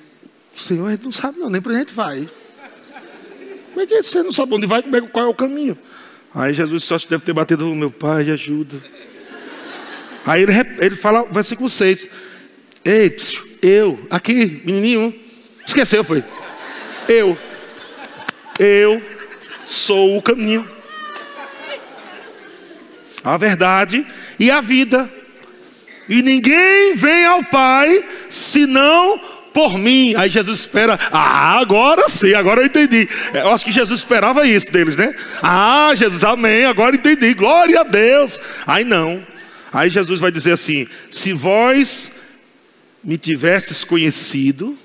o Senhor não sabe não, nem para a gente vai. Como é que você não sabe onde vai, é, qual é o caminho? Aí Jesus só deve ter batido, oh, meu pai, ajuda. Aí ele, ele fala, versículo 6. Ei, psiu, eu, aqui, menininho, esqueceu, foi. Eu, eu sou o caminho, a verdade e a vida. E ninguém vem ao Pai senão por mim. Aí Jesus espera, ah, agora sim, agora eu entendi. Eu acho que Jesus esperava isso deles, né? Ah, Jesus, amém, agora entendi, glória a Deus. Aí não. Aí Jesus vai dizer assim: se vós me tivesses conhecido,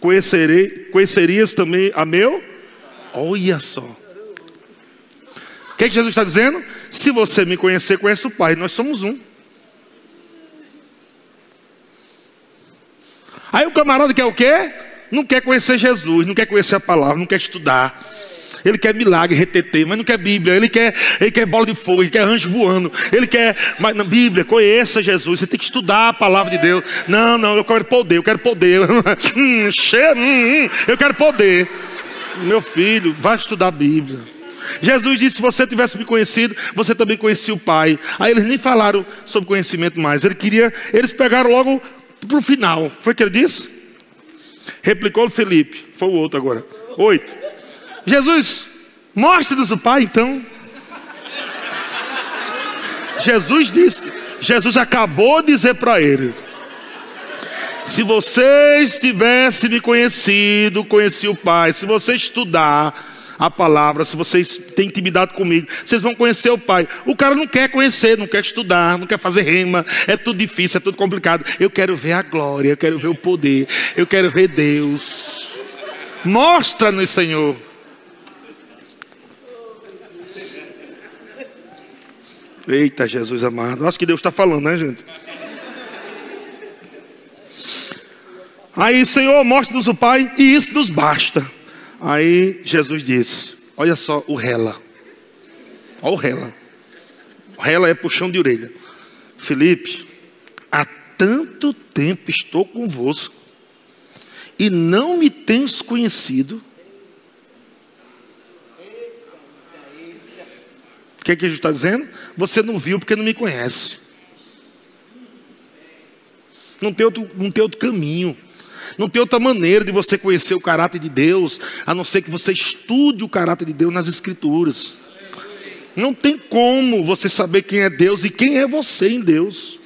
conhecerei, conhecerias também a meu? Olha só. O que, é que Jesus está dizendo? Se você me conhecer, conhece o Pai, nós somos um. Aí o camarada quer o quê? Não quer conhecer Jesus, não quer conhecer a palavra, não quer estudar. Ele quer milagre, retetê, mas não quer Bíblia. Ele quer, ele quer bola de fogo, ele quer anjo voando. Ele quer, mas na Bíblia, conheça Jesus. Você tem que estudar a palavra de Deus. Não, não, eu quero poder, eu quero poder. [LAUGHS] hum, cheio, hum, hum, eu quero poder. Meu filho, vai estudar a Bíblia. Jesus disse: se você tivesse me conhecido, você também conhecia o Pai. Aí eles nem falaram sobre conhecimento mais. Ele queria, eles pegaram logo para o final. Foi o que ele disse? Replicou Felipe. Foi o outro agora. Oito. Jesus, mostre-nos o Pai então. Jesus disse, Jesus acabou de dizer para ele: se vocês tivessem me conhecido, conheci o Pai, se você estudar a palavra, se vocês têm intimidade comigo, vocês vão conhecer o Pai. O cara não quer conhecer, não quer estudar, não quer fazer rema, é tudo difícil, é tudo complicado. Eu quero ver a glória, eu quero ver o poder, eu quero ver Deus. Mostra-nos, Senhor. Eita, Jesus amado. Acho que Deus está falando, né, gente? Aí, Senhor, mostra-nos o Pai e isso nos basta. Aí Jesus disse: Olha só o rela. Olha o rela. O rela é puxão de orelha. Felipe, há tanto tempo estou convosco e não me tens conhecido. O que, é que Jesus está dizendo? Você não viu porque não me conhece. Não tem, outro, não tem outro caminho. Não tem outra maneira de você conhecer o caráter de Deus, a não ser que você estude o caráter de Deus nas Escrituras. Não tem como você saber quem é Deus e quem é você em Deus.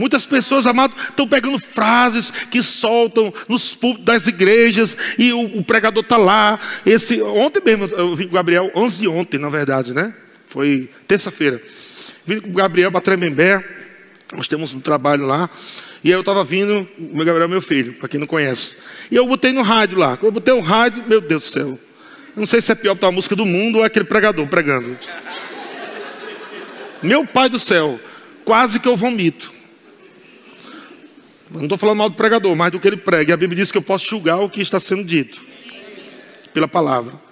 Muitas pessoas, amados, estão pegando frases que soltam nos púlpitos das igrejas e o, o pregador está lá. Esse, ontem mesmo, eu vim com o Gabriel, 11 de ontem, na verdade, né? Foi terça-feira. Vim com o Gabriel para Tremembé, nós temos um trabalho lá. E aí eu estava vindo, o meu Gabriel é meu filho, para quem não conhece. E eu botei no rádio lá. Quando eu botei o rádio, meu Deus do céu. Não sei se é pior a música do mundo ou é aquele pregador pregando. Meu pai do céu, quase que eu vomito. Não estou falando mal do pregador, mas do que ele prega. E a Bíblia diz que eu posso julgar o que está sendo dito pela palavra.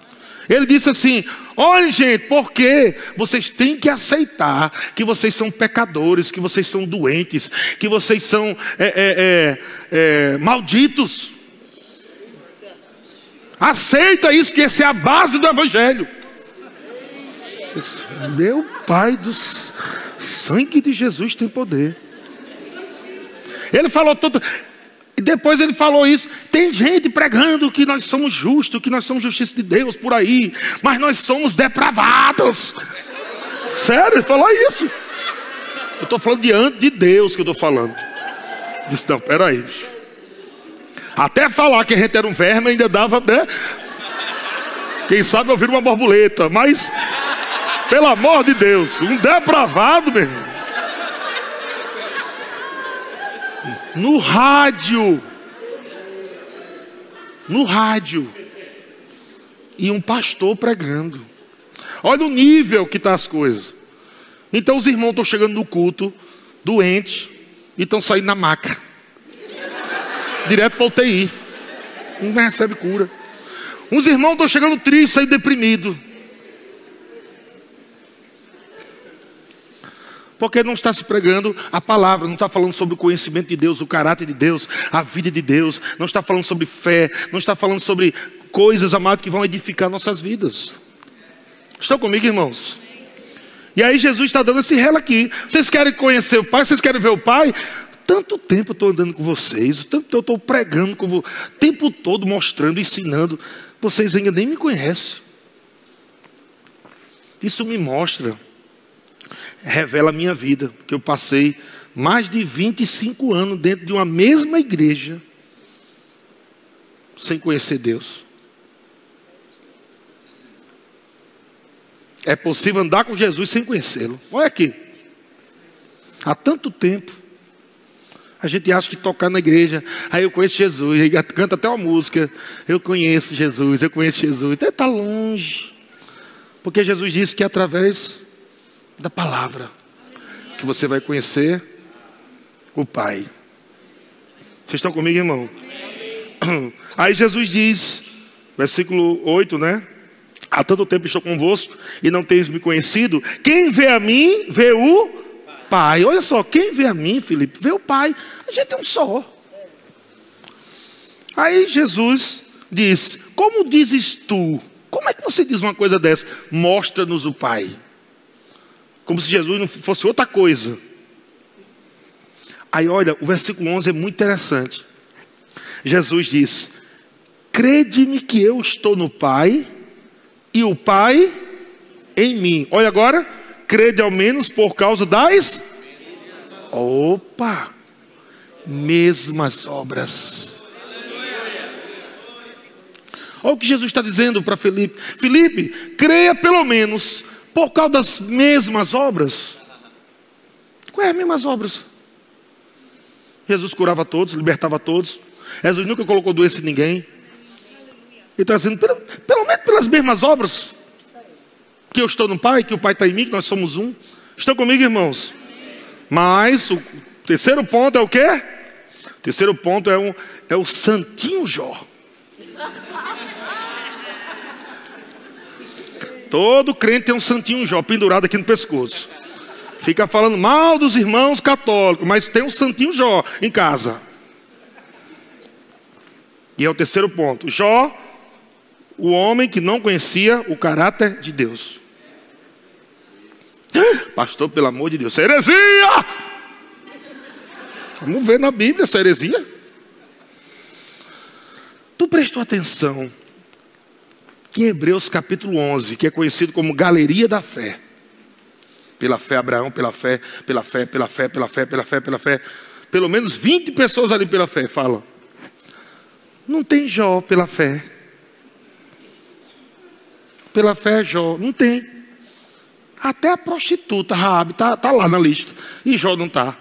Ele disse assim: olha, gente, porque vocês têm que aceitar que vocês são pecadores, que vocês são doentes, que vocês são é, é, é, é malditos. Aceita isso, que essa é a base do Evangelho. Meu Pai do sangue de Jesus tem poder. Ele falou tudo. E depois ele falou isso. Tem gente pregando que nós somos justos, que nós somos justiça de Deus por aí, mas nós somos depravados. Sério, ele falou isso. Eu estou falando diante de Deus que eu estou falando. Disse, não, peraí. Até falar que a gente era um verme ainda dava, né? Quem sabe ouvir uma borboleta, mas, pelo amor de Deus, um depravado, meu irmão. No rádio. No rádio. E um pastor pregando. Olha o nível que está as coisas. Então os irmãos estão chegando no culto, doentes, e estão saindo na maca. Direto para o UTI. Não recebe cura. Uns irmãos estão chegando tristes, saindo deprimidos. Porque não está se pregando a palavra, não está falando sobre o conhecimento de Deus, o caráter de Deus, a vida de Deus, não está falando sobre fé, não está falando sobre coisas, amado, que vão edificar nossas vidas. Estão comigo, irmãos? E aí Jesus está dando esse relo aqui. Vocês querem conhecer o Pai? Vocês querem ver o Pai? Tanto tempo eu estou andando com vocês, tanto tempo eu estou pregando com vocês, tempo todo mostrando, ensinando. Vocês ainda nem me conhecem. Isso me mostra revela a minha vida, porque eu passei mais de 25 anos dentro de uma mesma igreja sem conhecer Deus. É possível andar com Jesus sem conhecê-lo. Olha aqui. Há tanto tempo. A gente acha que tocar na igreja, aí eu conheço Jesus, aí canta até uma música, eu conheço Jesus, eu conheço Jesus, está longe. Porque Jesus disse que através da palavra que você vai conhecer o Pai. Vocês estão comigo, irmão? [CLEARS THROAT] Aí Jesus diz, versículo 8, né? Há tanto tempo estou convosco e não tens me conhecido. Quem vê a mim, vê o Pai. Olha só, quem vê a mim, Felipe, vê o Pai. A gente é um só. Aí Jesus diz: Como dizes tu? Como é que você diz uma coisa dessa? Mostra-nos o Pai como se Jesus não fosse outra coisa. Aí olha, o versículo 11 é muito interessante. Jesus diz: Crede-me que eu estou no Pai e o Pai em mim. Olha agora, crede ao menos por causa das. Opa! Mesmas obras. Olha o que Jesus está dizendo para Felipe: Felipe, creia pelo menos por causa das mesmas obras. Quais é as mesmas obras? Jesus curava todos, libertava todos. Jesus nunca colocou doença em ninguém. Ele está dizendo, pelo, pelo menos pelas mesmas obras. Que eu estou no Pai, que o Pai está em mim, que nós somos um. Estão comigo, irmãos? Mas o terceiro ponto é o quê? O terceiro ponto é, um, é o Santinho Jó. Todo crente tem um santinho Jó pendurado aqui no pescoço. Fica falando mal dos irmãos católicos, mas tem um santinho Jó em casa. E é o terceiro ponto. Jó, o homem que não conhecia o caráter de Deus. Pastor, pelo amor de Deus, é heresia! Vamos ver na Bíblia essa heresia. Tu prestou atenção em Hebreus capítulo 11, que é conhecido como Galeria da Fé. Pela fé, Abraão, pela fé, pela fé, pela fé, pela fé, pela fé, pela fé. Pelo menos 20 pessoas ali pela fé falam. Não tem Jó pela fé. Pela fé, Jó. Não tem. Até a prostituta Raab está tá lá na lista. E Jó não está.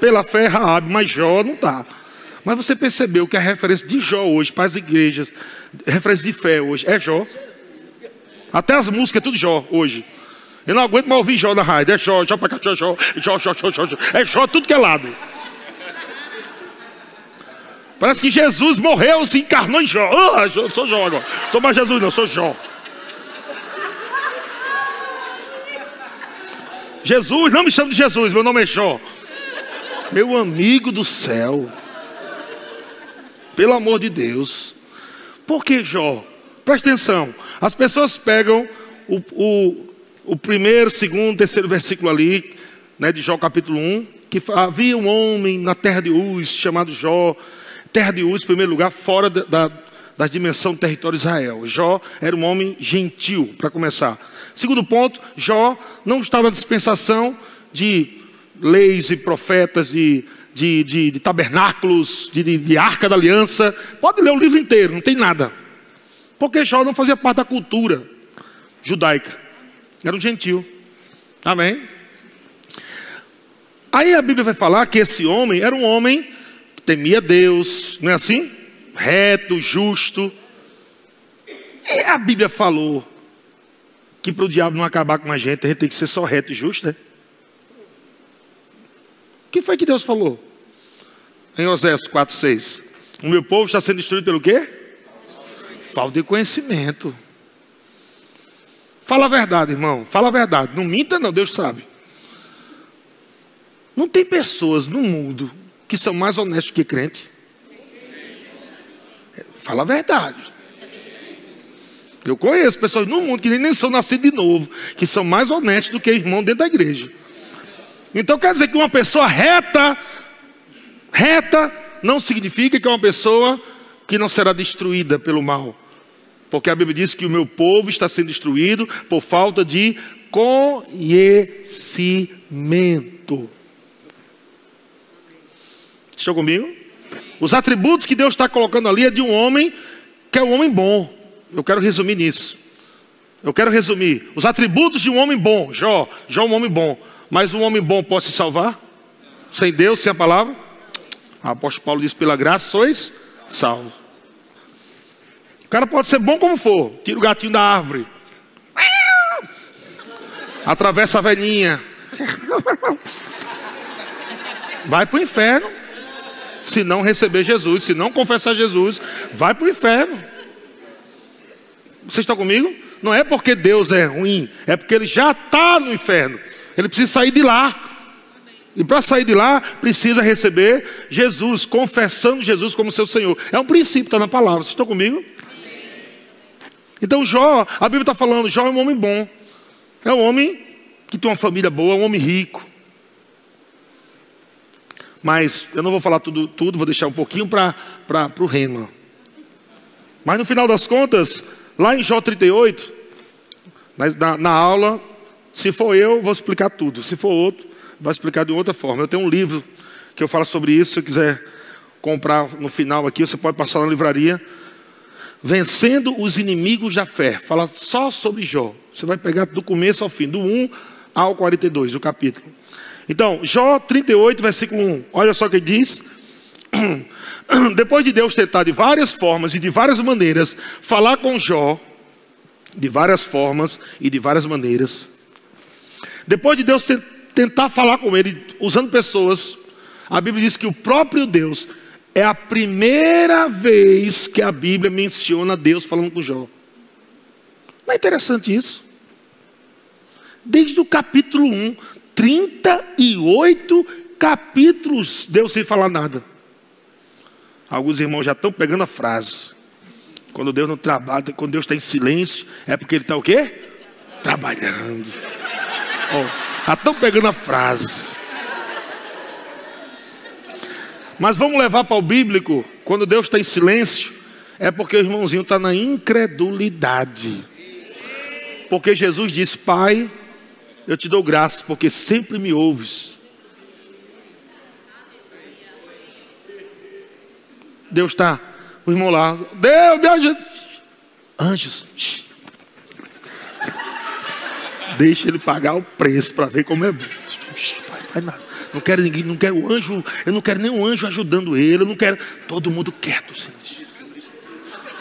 Pela fé, Raab, mas Jó não está. Mas você percebeu que a referência de Jó hoje para as igrejas referência de fé hoje é Jó. Até as músicas é tudo Jó hoje. Eu não aguento mais ouvir Jó na rádio. É Jó, Jó para cá, Jó, Jó, Jó, Jó, Jó, Jó, Jó. É Jó tudo que é lado. Parece que Jesus morreu, se encarnou em Jó. Oh, eu sou Jó agora. Sou mais Jesus, não, sou Jó. Jesus, não me chame de Jesus, meu nome é Jó. Meu amigo do céu. Pelo amor de Deus. Por que Jó? Presta atenção. As pessoas pegam o, o, o primeiro, segundo, terceiro versículo ali, né, de Jó capítulo 1, que havia um homem na terra de Uz, chamado Jó. Terra de Uz, em primeiro lugar, fora da, da, da dimensão do território de Israel. Jó era um homem gentil, para começar. Segundo ponto, Jó não está na dispensação de leis e profetas, de, de, de, de tabernáculos, de, de arca da aliança. Pode ler o livro inteiro, não tem nada. Porque Jó não fazia parte da cultura judaica. Era um gentil. Amém? Aí a Bíblia vai falar que esse homem era um homem que temia Deus, não é assim? Reto, justo. E a Bíblia falou que para o diabo não acabar com a gente, a gente tem que ser só reto e justo, né? O que foi que Deus falou? Em Oséias 4,6. O meu povo está sendo destruído pelo quê? Falta de conhecimento. Fala a verdade, irmão. Fala a verdade. Não minta, não, Deus sabe. Não tem pessoas no mundo que são mais honestas que crente. Fala a verdade. Eu conheço pessoas no mundo que nem são nascidos de novo, que são mais honestos do que irmão dentro da igreja. Então quer dizer que uma pessoa reta, reta, não significa que é uma pessoa que não será destruída pelo mal. Porque a Bíblia diz que o meu povo está sendo destruído por falta de conhecimento. Estão comigo? Os atributos que Deus está colocando ali é de um homem que é um homem bom. Eu quero resumir nisso. Eu quero resumir. Os atributos de um homem bom. Jó, Jó é um homem bom. Mas um homem bom pode se salvar? Sem Deus, sem a palavra? Apóstolo Paulo diz: pela graça sois salvos. O cara pode ser bom como for, tira o gatinho da árvore, [LAUGHS] atravessa a velhinha, [LAUGHS] vai para o inferno. Se não receber Jesus, se não confessar Jesus, vai para o inferno. Vocês estão comigo? Não é porque Deus é ruim, é porque ele já está no inferno. Ele precisa sair de lá. E para sair de lá, precisa receber Jesus, confessando Jesus como seu Senhor. É um princípio, está na palavra. Vocês estão comigo? Então Jó, a Bíblia está falando, Jó é um homem bom. É um homem que tem uma família boa, um homem rico. Mas eu não vou falar tudo, tudo vou deixar um pouquinho para o rema. Mas no final das contas, lá em Jó 38, na, na aula, se for eu, vou explicar tudo. Se for outro, vai explicar de outra forma. Eu tenho um livro que eu falo sobre isso. Se quiser comprar no final aqui, você pode passar na livraria. Vencendo os inimigos da fé. Fala só sobre Jó. Você vai pegar do começo ao fim, do 1 ao 42, o capítulo. Então, Jó 38, versículo 1. Olha só o que diz. [CLEARS THROAT] Depois de Deus tentar de várias formas e de várias maneiras falar com Jó, de várias formas e de várias maneiras. Depois de Deus tentar falar com ele usando pessoas, a Bíblia diz que o próprio Deus é a primeira vez que a Bíblia menciona Deus falando com Jó. Não é interessante isso? Desde o capítulo 1, 38 capítulos, Deus sem falar nada. Alguns irmãos já estão pegando a frase. Quando Deus não trabalha, quando Deus está em silêncio, é porque Ele está o quê? Trabalhando. Oh, já estão pegando a frase. Mas vamos levar para o bíblico, quando Deus está em silêncio, é porque o irmãozinho está na incredulidade. Porque Jesus disse: Pai, eu te dou graça, porque sempre me ouves. Deus está, o irmão lá, Deus me. Anjos, deixa ele pagar o preço para ver como é bom. Vai, vai nada. Não quero ninguém, não quero o anjo, eu não quero nenhum anjo ajudando ele, eu não quero. Todo mundo quieto, silêncio.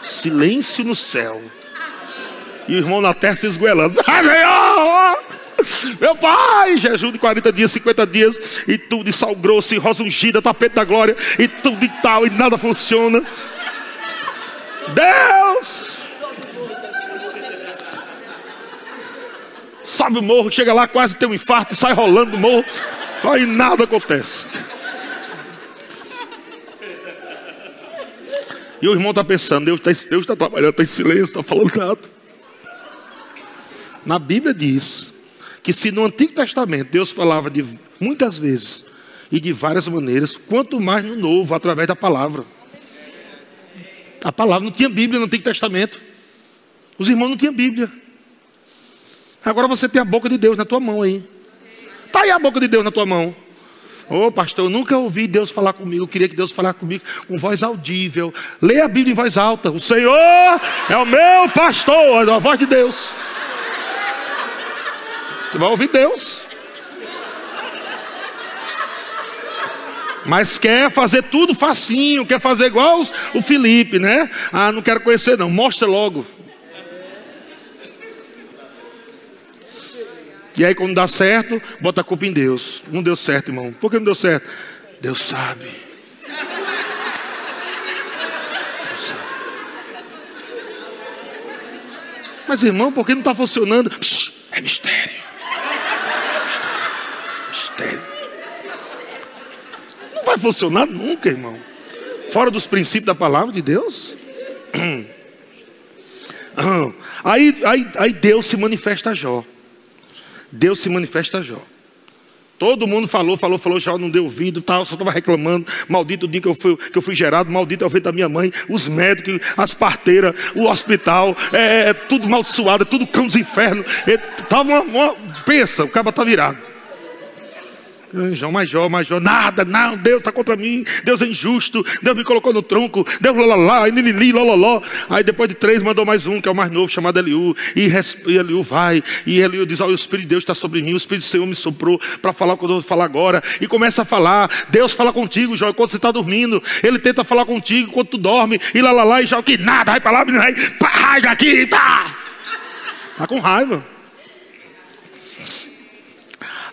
Silêncio no céu. E o irmão na terra se esgoelando. Meu pai, jejum de 40 dias, 50 dias, e tudo, de sal grosso, e rosa ungida, tapete da glória, e tudo e tal, e nada funciona. Deus! Sobe o morro, chega lá, quase tem um infarto, sai rolando do morro. Aí nada acontece. E o irmão está pensando, Deus está tá trabalhando, está em silêncio, está falando nada. Na Bíblia diz que se no Antigo Testamento Deus falava de muitas vezes e de várias maneiras, quanto mais no Novo, através da palavra. A palavra não tinha Bíblia no Antigo Testamento. Os irmãos não tinham Bíblia. Agora você tem a boca de Deus na tua mão aí. Está aí a boca de Deus na tua mão. Ô oh, pastor, eu nunca ouvi Deus falar comigo. Eu queria que Deus falasse comigo com voz audível. Leia a Bíblia em voz alta. O Senhor é o meu pastor. É a voz de Deus. Você vai ouvir Deus. Mas quer fazer tudo facinho, quer fazer igual o Felipe, né? Ah, não quero conhecer, não. Mostra logo. E aí, quando dá certo, bota a culpa em Deus. Não deu certo, irmão. Por que não deu certo? Deus sabe. Deus sabe. Mas, irmão, por que não está funcionando? Psh, é mistério. Mistério. Não vai funcionar nunca, irmão. Fora dos princípios da palavra de Deus. [CLEARS THROAT] Aí, aí, aí Deus se manifesta a Jó. Deus se manifesta a Jó. Todo mundo falou, falou, falou, Jó não deu ouvido, tal, só estava reclamando. Maldito o dia que eu, fui, que eu fui gerado, maldito é o feito da minha mãe, os médicos, as parteiras, o hospital, é, é, é tudo amaldiçoado, tudo cão dos infernos. Tava uma, uma, pensa, o cara está virado. João, mais Jó, nada, não, Deus está contra mim, Deus é injusto, Deus me colocou no tronco, Deus lá, lili, lololó. Aí depois de três mandou mais um, que é o mais novo, chamado Eliú, e, e Eliú vai, e Eliú diz, olha, o Espírito de Deus está sobre mim, o Espírito do Senhor me soprou para falar o que eu vou falar agora, e começa a falar, Deus fala contigo, Jó, enquanto você está dormindo, Ele tenta falar contigo enquanto tu dorme, e lá, e Jó, que nada, vai para lá, vai, pá, aqui, pá. Está com raiva.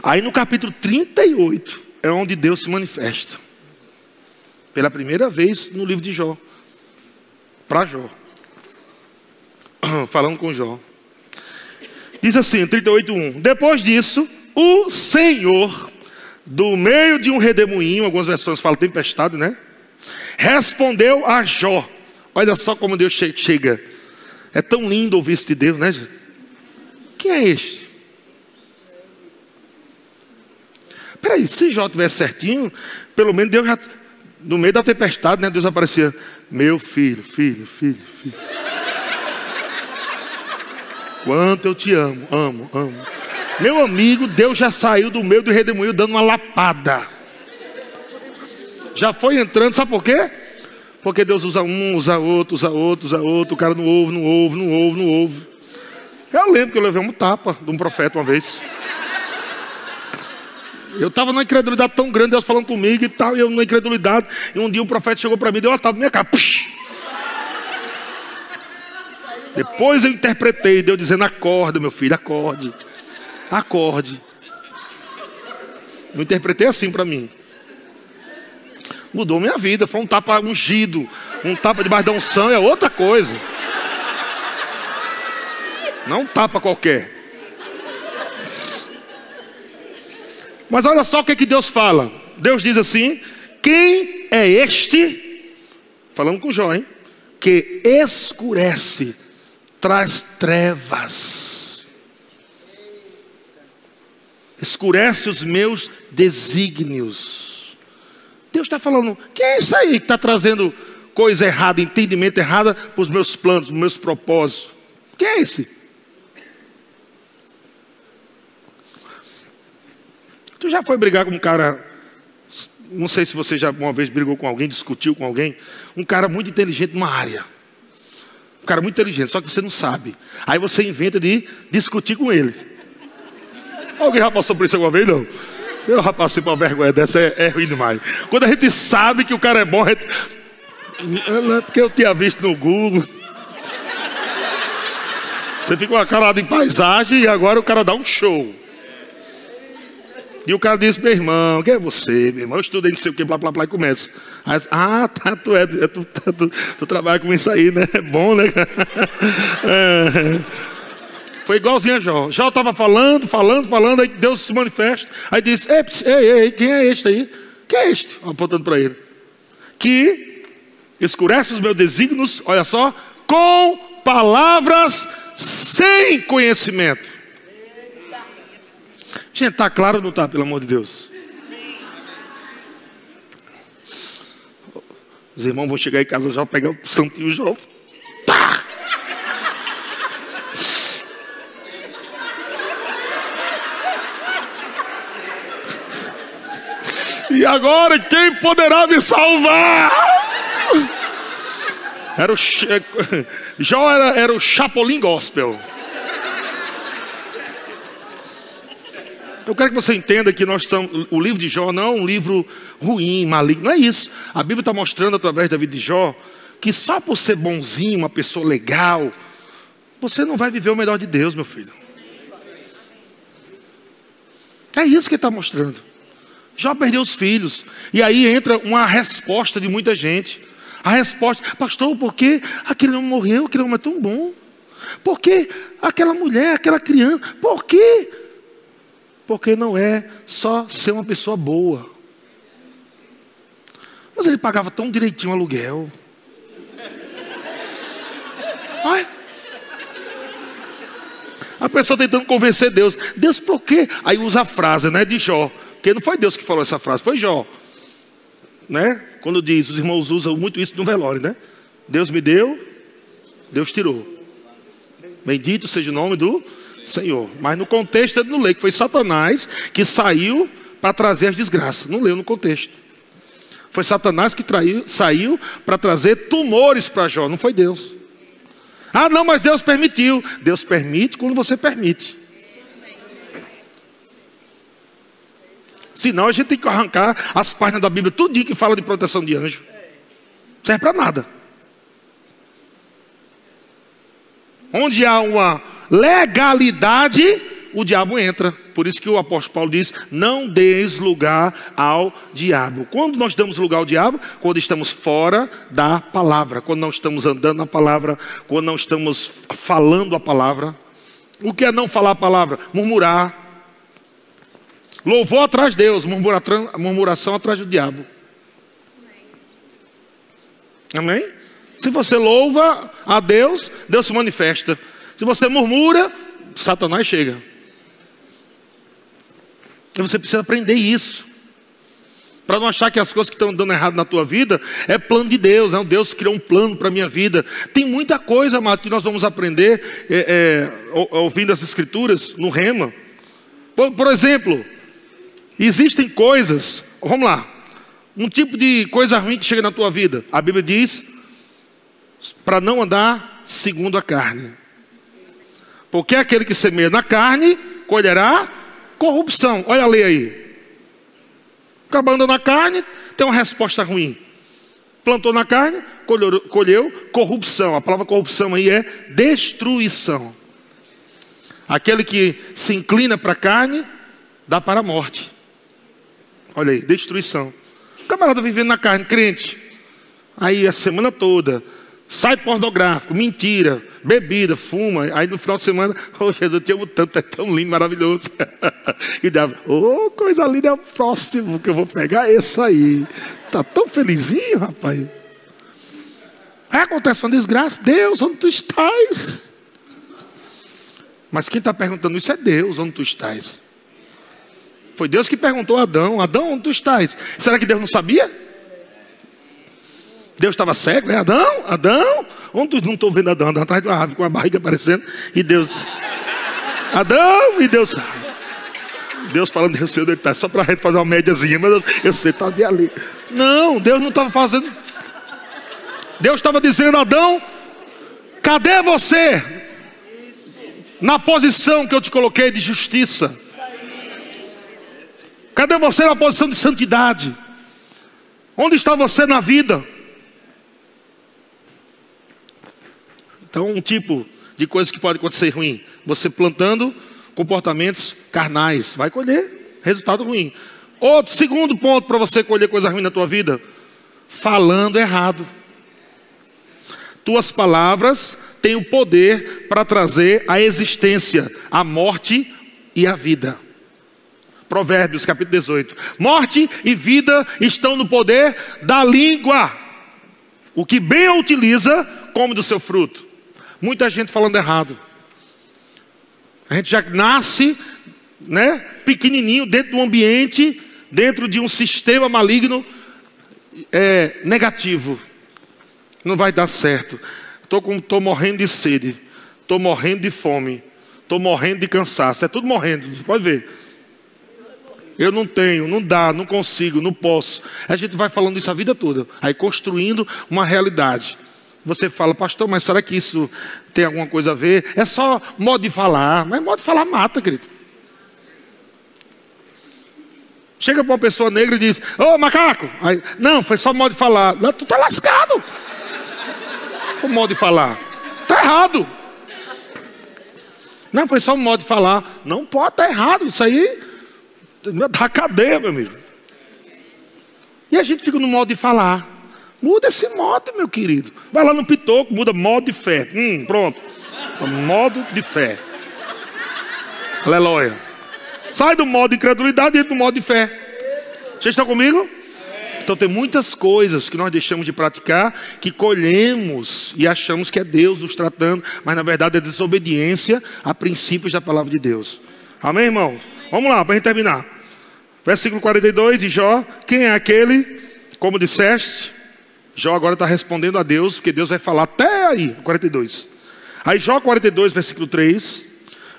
Aí no capítulo 38 é onde Deus se manifesta. Pela primeira vez no livro de Jó. Para Jó. [COUGHS] Falando com Jó. Diz assim, 38:1. Depois disso, o Senhor, do meio de um redemoinho, algumas versões falam tempestade, né? Respondeu a Jó. Olha só como Deus chega. É tão lindo ouvir isso de Deus, né? Quem é este? Peraí, se Jó tivesse certinho, pelo menos Deus já, no meio da tempestade, né, Deus aparecia, meu filho, filho, filho, filho. Quanto eu te amo, amo, amo. Meu amigo, Deus já saiu do meio do redemoinho dando uma lapada. Já foi entrando, sabe por quê? Porque Deus usa um, usa outro, usa outro, usa outro. O cara não ouve, não ouve, não ouve, não ouve. Eu lembro que eu levei um tapa de um profeta uma vez. Eu estava numa incredulidade tão grande, Deus falando comigo e tal, e eu numa incredulidade. E um dia o profeta chegou para mim e deu uma tapa na minha cara. Psh! Depois eu interpretei, Deus dizendo: acorde, meu filho, acorde. Acorde. Eu interpretei assim para mim. Mudou minha vida. Foi um tapa ungido. Um tapa debaixo da unção é outra coisa. Não um tapa qualquer. Mas olha só o que, é que Deus fala. Deus diz assim: Quem é este? Falando com Jó, hein? Que escurece, traz trevas. Escurece os meus desígnios. Deus está falando: quem é isso aí que está trazendo coisa errada, entendimento errado para os meus planos, para os meus propósitos? Quem é esse? Tu já foi brigar com um cara, não sei se você já uma vez brigou com alguém, discutiu com alguém, um cara muito inteligente numa área. Um cara muito inteligente, só que você não sabe. Aí você inventa de discutir com ele. Alguém já passou por isso alguma vez? Não. Eu já passei por uma vergonha dessa, é, é ruim demais. Quando a gente sabe que o cara é bom, a gente... Não é porque eu tinha visto no Google. Você fica com a cara de paisagem e agora o cara dá um show. E o cara disse, meu irmão, quem é você, meu irmão? Eu estudei não sei o que, blá, blá, blá, e começa. Aí, ah, [LAUGHS] tá, tu, é, tu, tu, tu, trabalha com isso aí, né? É bom, né? [LAUGHS] É. Foi igualzinho a Jó. Jó estava falando, falando, falando, aí Deus se manifesta. Aí disse, ei, ei, ei, quem é este aí? Quem é este? Apontando para ele. Que escurece os meus desígnios, olha só, com palavras sem conhecimento. Gente, está claro ou não está, pelo amor de Deus? Os irmãos vão chegar em casa já, pegar o santinho Jó. Pá! E agora quem poderá me salvar? Era o [LAUGHS] Jó era, era o Chapolin Gospel. Eu quero que você entenda que nós estamos. O livro de Jó não é um livro ruim, maligno. Não é isso. A Bíblia está mostrando através da vida de Jó que só por ser bonzinho, uma pessoa legal, você não vai viver o melhor de Deus, meu filho. É isso que ele está mostrando. Jó perdeu os filhos. E aí entra uma resposta de muita gente. A resposta, pastor, por que aquele homem morreu? Aquele homem é tão bom. Por que aquela mulher, aquela criança? Por quê? Porque não é só ser uma pessoa boa. Mas ele pagava tão direitinho o aluguel. Ai. A pessoa tentando convencer Deus. Deus por quê? Aí usa a frase, né, de Jó. Porque não foi Deus que falou essa frase, foi Jó. Né? Quando diz, os irmãos usam muito isso no velório, né? Deus me deu, Deus tirou. Bendito seja o nome do Senhor. Mas no contexto ele não lê que foi Satanás que saiu para trazer as desgraças. Não leu no contexto. Foi Satanás que traiu, saiu para trazer tumores para Jó, não foi Deus. Ah, não, mas Deus permitiu. Deus permite quando você permite. Senão a gente tem que arrancar as páginas da Bíblia, tudo que fala de proteção de anjo. Serve para nada. Onde há uma legalidade, o diabo entra. Por isso que o apóstolo Paulo diz: não deis lugar ao diabo. Quando nós damos lugar ao diabo? Quando estamos fora da palavra, quando não estamos andando na palavra, quando não estamos falando a palavra. O que é não falar a palavra? Murmurar. Louvor atrás de Deus, murmuração atrás do diabo. Amém? Se você louva a Deus, Deus se manifesta. Se você murmura, Satanás chega. E você precisa aprender isso. Para não achar que as coisas que estão dando errado na tua vida é plano de Deus, não? Deus criou um plano para a minha vida. Tem muita coisa, amado, que nós vamos aprender é, é, ouvindo as escrituras no rema. Por, por exemplo, existem coisas, vamos lá, um tipo de coisa ruim que chega na tua vida. A Bíblia diz para não andar segundo a carne. Porque aquele que semeia na carne colherá corrupção. Olha a lei aí. Acabando na carne, tem uma resposta ruim. Plantou na carne, colheu, colheu corrupção. A palavra corrupção aí é destruição. Aquele que se inclina para a carne, dá para a morte. Olha aí, destruição. O camarada vivendo na carne, crente. Aí a semana toda, Site pornográfico, mentira, bebida, fuma. Aí no final de semana, [LAUGHS] oh Jesus, eu te amo tanto, é tão lindo, maravilhoso. [LAUGHS] e dava, oh, coisa linda, é o próximo que eu vou pegar esse aí. Tá tão felizinho, rapaz. Aí acontece uma desgraça, Deus, onde tu estás? Mas quem está perguntando isso é Deus, onde tu estás? Foi Deus que perguntou a Adão, Adão, onde tu estás? Será que Deus não sabia? Deus estava cego, né? Adão, Adão, onde não estou vendo Adão, Adão atrás de uma árvore com a barriga aparecendo, e Deus, Adão, e Deus, Deus falando, eu sei onde ele está, só para a gente fazer uma médiazinha, mas eu, eu sei, está de ali. Não, Deus não estava fazendo. Deus estava dizendo, Adão, cadê você? Na posição que eu te coloquei de justiça. Cadê você na posição de santidade? Onde está você na vida? Então, um tipo de coisa que pode acontecer ruim, você plantando comportamentos carnais, vai colher resultado ruim. Outro segundo ponto para você colher coisa ruim na tua vida, falando errado. Tuas palavras têm o poder para trazer a existência, a morte e a vida. Provérbios capítulo 18. Morte e vida estão no poder da língua. O que bem a utiliza, come do seu fruto. Muita gente falando errado. A gente já nasce né, pequenininho, dentro de um ambiente, dentro de um sistema maligno é, negativo. Não vai dar certo. Estou tô morrendo de sede, estou morrendo de fome, estou morrendo de cansaço. É tudo morrendo, pode ver. Eu não tenho, não dá, não consigo, não posso. A gente vai falando isso a vida toda, aí construindo uma realidade. Você fala, pastor, mas será que isso tem alguma coisa a ver? É só modo de falar, mas modo de falar mata, querido. Chega para uma pessoa negra e diz, ô macaco, aí, não, foi só modo de falar. Não, tu tá lascado. Foi modo de falar. Tá errado. Não, foi só um modo de falar. Não pode, tá errado. Isso aí da cadeia, meu amigo. E a gente fica no modo de falar. Muda esse modo, meu querido. Vai lá no pitoco, muda modo de fé. Hum, pronto. Modo de fé. Aleluia. Sai do modo de incredulidade e no modo de fé. Vocês estão comigo? Então tem muitas coisas que nós deixamos de praticar, que colhemos e achamos que é Deus nos tratando, mas na verdade é desobediência a princípios da palavra de Deus. Amém, irmão? Vamos lá, para a gente terminar. Versículo 42 de Jó: Quem é aquele, como disseste? Jó agora está respondendo a Deus, porque Deus vai falar até aí, 42. Aí Jó 42, versículo 3.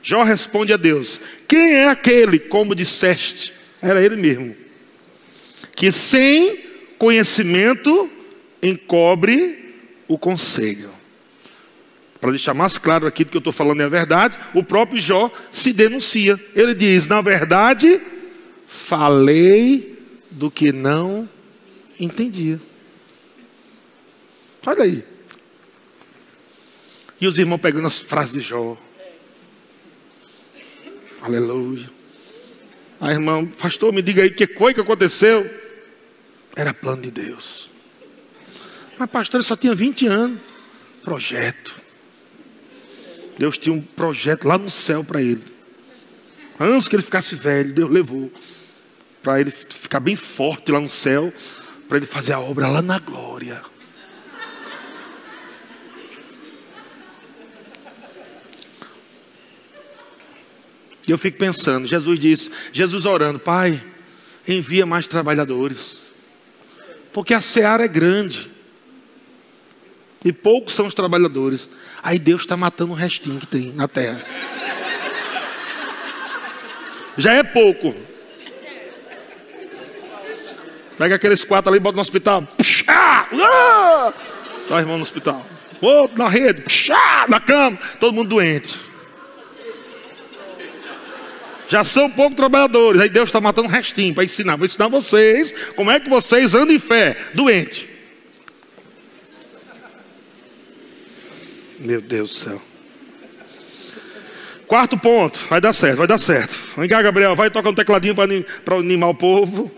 Jó responde a Deus: Quem é aquele, como disseste? Era ele mesmo. Que sem conhecimento encobre o conselho. Para deixar mais claro aqui do que eu estou falando é a verdade, o próprio Jó se denuncia. Ele diz: Na verdade, falei do que não entendia. Olha aí. E os irmãos pegando as frases de Jó. Aleluia. A irmã, pastor, me diga aí que foi que aconteceu. Era plano de Deus. Mas pastor, ele só tinha 20 anos. Projeto. Deus tinha um projeto lá no céu para ele. Antes que ele ficasse velho, Deus levou para ele ficar bem forte lá no céu, para ele fazer a obra lá na glória. E eu fico pensando, Jesus disse, Jesus orando, Pai, envia mais trabalhadores. Porque a seara é grande. E poucos são os trabalhadores. Aí Deus está matando o restinho que tem na terra. Já é pouco. Pega aqueles quatro ali e bota no hospital. Pshá, ah! Tá, irmão no hospital. Outro na rede. Pshá, na cama. Todo mundo doente. Já são poucos trabalhadores. Aí Deus está matando o restinho para ensinar. Vou ensinar vocês como é que vocês andam em fé. Doente. Meu Deus do céu. Quarto ponto, vai dar certo, vai dar certo. Vem cá, Gabriel, vai tocar um tecladinho para animar o povo.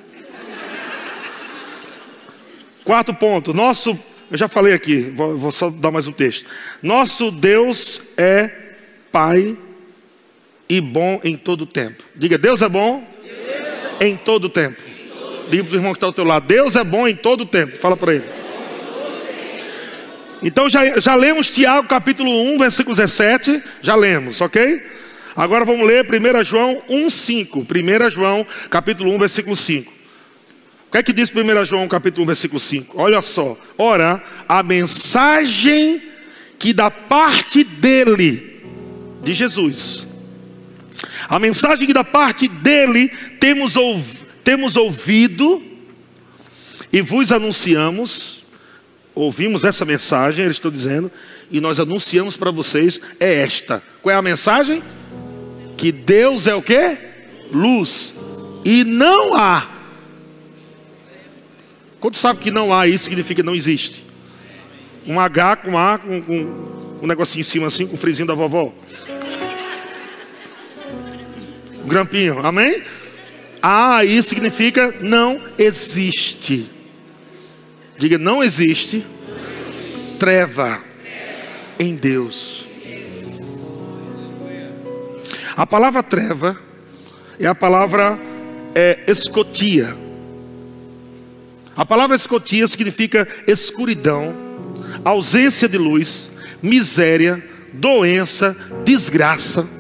Quarto ponto, nosso, eu já falei aqui, vou, vou só dar mais um texto. Nosso Deus é Pai e bom em todo tempo. Diga, Deus é bom, Deus é bom. em todo tempo. Diga para o irmão que está ao teu lado, Deus é bom em todo tempo. Fala para ele. Então já, já lemos Tiago capítulo 1, versículo 17, já lemos, ok? Agora vamos ler 1 João 1,5. 1 João capítulo 1, versículo 5. O que é que diz 1 João capítulo 1, versículo 5? Olha só. Ora, a mensagem que da parte dele, de Jesus, a mensagem que da parte dele temos, ouv temos ouvido e vos anunciamos ouvimos essa mensagem, eles estão dizendo, e nós anunciamos para vocês, é esta. Qual é a mensagem? Que Deus é o que? Luz. E não há. Quando sabe que não há, isso significa que não existe. Um H com A, com, com um negocinho em cima assim, com o frisinho da vovó. Grampinho, amém? Ah, isso significa não existe. Diga, não existe treva em Deus. A palavra treva é a palavra é, escotia. A palavra escotia significa escuridão, ausência de luz, miséria, doença, desgraça.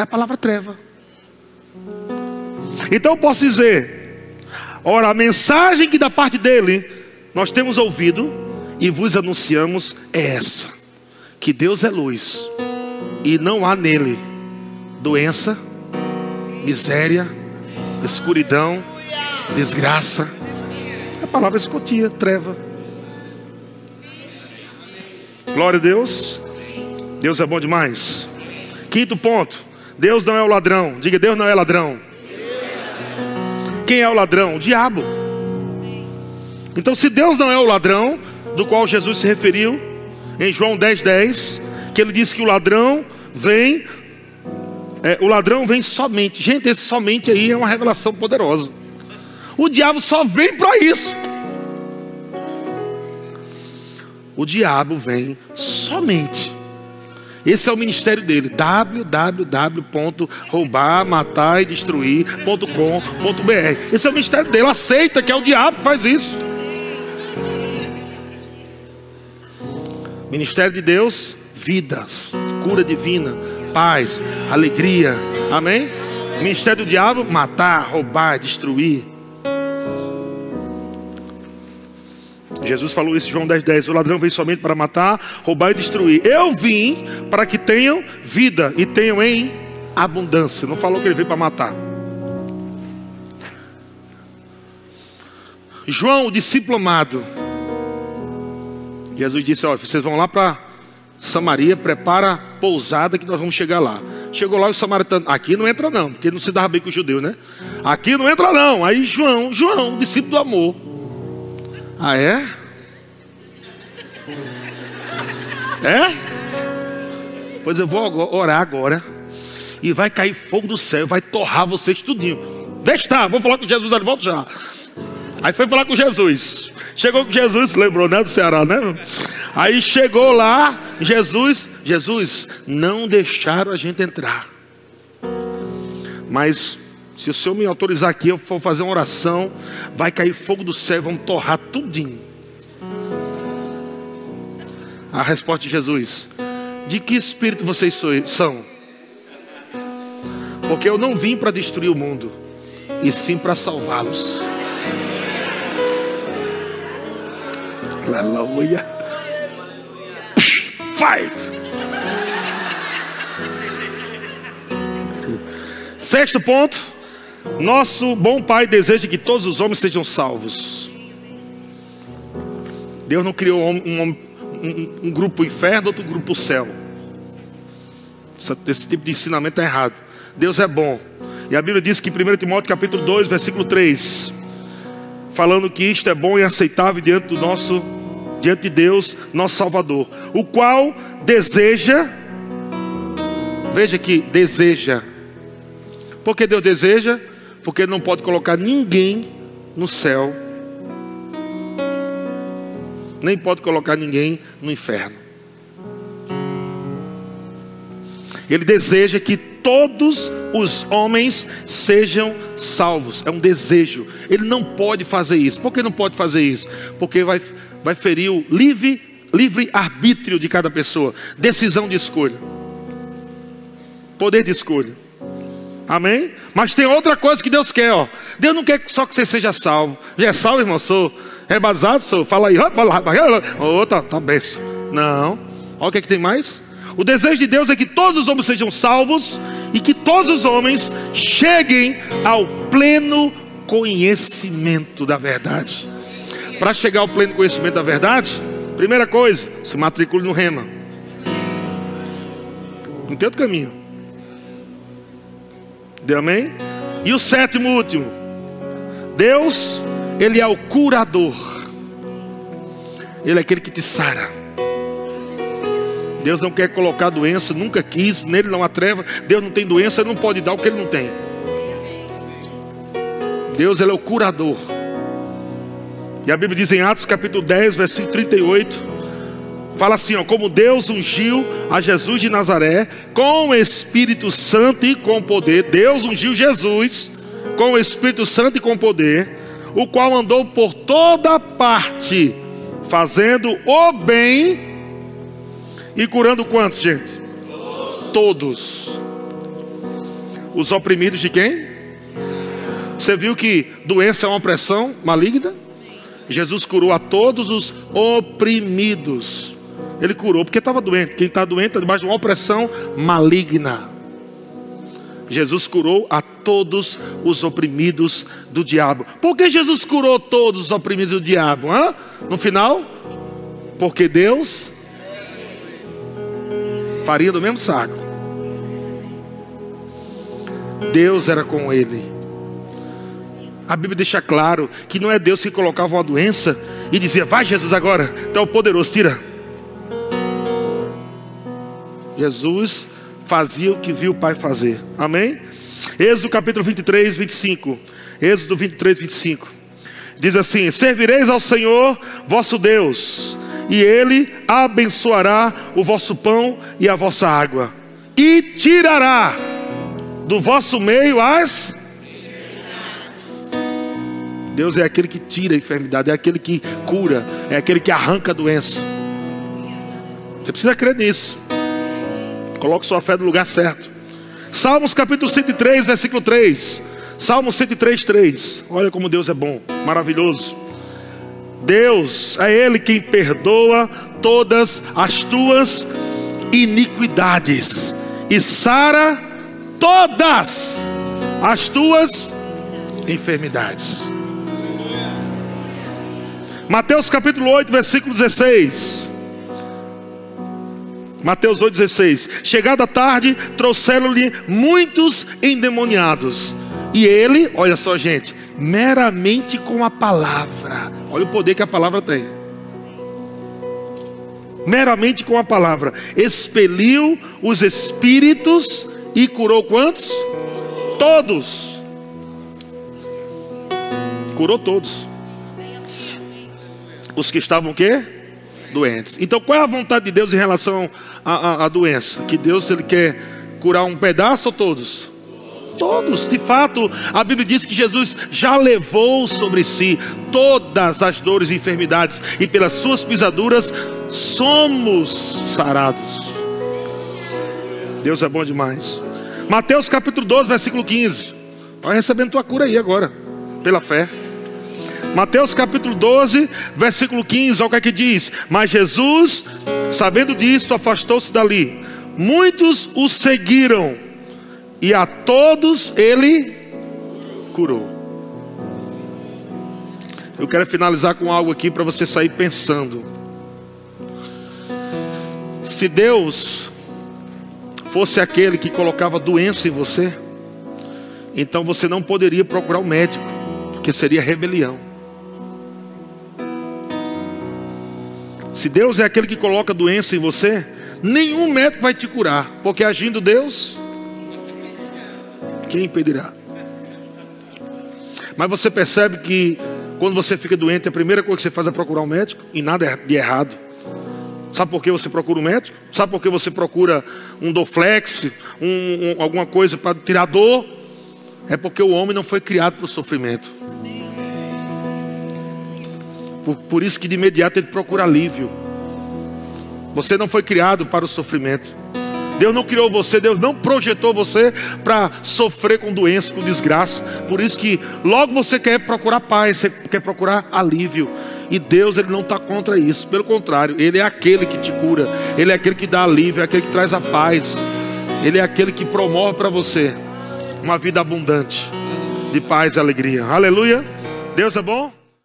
É a palavra treva. Então eu posso dizer: ora, a mensagem que da parte dele nós temos ouvido e vos anunciamos é essa: que Deus é luz e não há nele doença, miséria, escuridão, desgraça. A palavra escotia, treva. Glória a Deus. Deus é bom demais. Quinto ponto: Deus não é o ladrão. Diga, Deus não é ladrão. Quem é o ladrão? O diabo. Então, se Deus não é o ladrão, do qual Jesus se referiu em João 10, 10, que ele disse que o ladrão vem, é, o ladrão vem somente. Gente, esse somente aí é uma revelação poderosa. O diabo só vem para isso. O diabo vem somente. Esse é o ministério dele, www.roubarmatardestruir.com.br. Esse é o ministério dele, aceita que é o diabo que faz isso. Ministério de Deus, vidas, cura divina, paz, alegria. Amém? Ministério do diabo, matar, roubar, destruir. Jesus falou isso em João 10, 10. O ladrão vem somente para matar, roubar e destruir. Eu vim para que tenham vida e tenham em abundância. Não falou que ele veio para matar. João, o discípulo amado. Jesus disse: Olha, vocês vão lá para Samaria, prepara a pousada que nós vamos chegar lá. Chegou lá o samaritano, aqui não entra não, porque não se dava bem com o judeu, né? Aqui não entra não. Aí João, João, discípulo do amor. Ah é? É? Pois eu vou orar agora. E vai cair fogo do céu, vai torrar vocês tudinho. Deixa estar, vou falar com Jesus, ele volta já. Aí foi falar com Jesus. Chegou com Jesus, lembrou, né, do Ceará, né? Aí chegou lá, Jesus, Jesus, não deixaram a gente entrar. Mas se o Senhor me autorizar aqui, eu for fazer uma oração, vai cair fogo do céu, vamos torrar tudinho. A resposta de Jesus: De que espírito vocês são? Porque eu não vim para destruir o mundo, e sim para salvá-los. Aleluia. Five. Sexto ponto. Nosso bom Pai deseja que todos os homens sejam salvos. Deus não criou um, um, um, grupo inferno, outro grupo céu. Esse, esse tipo de ensinamento é errado. Deus é bom. E a Bíblia diz que em 1 Timóteo capítulo 2, versículo 3, falando que isto é bom e aceitável diante do nosso diante de Deus, nosso Salvador, o qual deseja Veja que deseja. Por que Deus deseja? Porque Ele não pode colocar ninguém no céu, nem pode colocar ninguém no inferno. Ele deseja que todos os homens sejam salvos. É um desejo. Ele não pode fazer isso. Por que não pode fazer isso? Porque vai, vai ferir o livre, livre arbítrio de cada pessoa. Decisão de escolha. Poder de escolha. Amém? Mas tem outra coisa que Deus quer, ó. Deus não quer só que você seja salvo. Já é salvo, irmão? Sou rebasado, sou. Fala aí, outra, tá benção. Não. Olha o que, é que tem mais. O desejo de Deus é que todos os homens sejam salvos e que todos os homens cheguem ao pleno conhecimento da verdade. Para chegar ao pleno conhecimento da verdade, primeira coisa, se matricule no rema. Não tem outro caminho. Amém? E o sétimo último. Deus, Ele é o curador. Ele é aquele que te sara. Deus não quer colocar doença, nunca quis, nele não há treva. Deus não tem doença, ele não pode dar o que ele não tem. Deus ele é o curador. E a Bíblia diz em Atos capítulo 10, versículo 38, fala assim, ó, como Deus ungiu a Jesus de Nazaré com o Espírito Santo e com poder. Deus ungiu Jesus com o Espírito Santo e com poder, o qual andou por toda parte, fazendo o bem e curando quantos, gente? Todos. Os oprimidos de quem? Você viu que doença é uma opressão maligna? Jesus curou a todos os oprimidos. Ele curou porque estava doente. Quem está doente está debaixo de uma opressão maligna. Jesus curou a todos os oprimidos do diabo. Por que Jesus curou todos os oprimidos do diabo? No final, porque Deus faria do mesmo saco. Deus era com ele. A Bíblia deixa claro que não é Deus que colocava uma doença e dizia: Vai, Jesus, agora, então o poderoso, tira. Jesus fazia o que viu o Pai fazer. Amém? Êxodo capítulo 23, 25. Êxodo 23, 25. Diz assim: Servireis ao Senhor vosso Deus, e Ele abençoará o vosso pão e a vossa água, e tirará do vosso meio as. Deus é aquele que tira a enfermidade, é aquele que cura, é aquele que arranca a doença. Você precisa crer nisso. Coloque sua fé no lugar certo. Salmos capítulo 103, versículo 3. Salmos 103, 3. Olha como Deus é bom, maravilhoso. Deus é Ele quem perdoa todas as tuas iniquidades e sara todas as tuas enfermidades. Mateus capítulo 8, versículo 16. Mateus 8,16. Chegada tarde, trouxeram-lhe muitos endemoniados. E ele, olha só, gente, meramente com a palavra. Olha o poder que a palavra tem. Meramente com a palavra, expeliu os espíritos e curou quantos? Todos. Curou todos. Os que estavam o quê? Doentes. Então, qual é a vontade de Deus em relação a, a, a doença? Que Deus ele quer curar um pedaço ou todos? Todos, de fato, a Bíblia diz que Jesus já levou sobre si todas as dores e enfermidades, e pelas suas pisaduras somos sarados. Deus é bom demais. Mateus capítulo 12, versículo 15. Vai recebendo tua cura aí agora, pela fé. Mateus capítulo 12, versículo 15, olha o que é que diz: Mas Jesus, sabendo disso, afastou-se dali. Muitos o seguiram, e a todos ele curou. Eu quero finalizar com algo aqui para você sair pensando. Se Deus fosse aquele que colocava doença em você, então você não poderia procurar o um médico, porque seria rebelião. Se Deus é aquele que coloca doença em você, nenhum médico vai te curar, porque agindo Deus, quem impedirá? Mas você percebe que quando você fica doente, a primeira coisa que você faz é procurar um médico, e nada de errado. Sabe por que você procura um médico? Sabe por que você procura um Doflex, um, um, alguma coisa para tirar dor? É porque o homem não foi criado para o sofrimento. Por, por isso que de imediato ele procura alívio. Você não foi criado para o sofrimento. Deus não criou você, Deus não projetou você para sofrer com doença, com desgraça. Por isso que logo você quer procurar paz, você quer procurar alívio. E Deus ele não está contra isso. Pelo contrário, Ele é aquele que te cura. Ele é aquele que dá alívio, é aquele que traz a paz. Ele é aquele que promove para você uma vida abundante de paz e alegria. Aleluia. Deus é bom.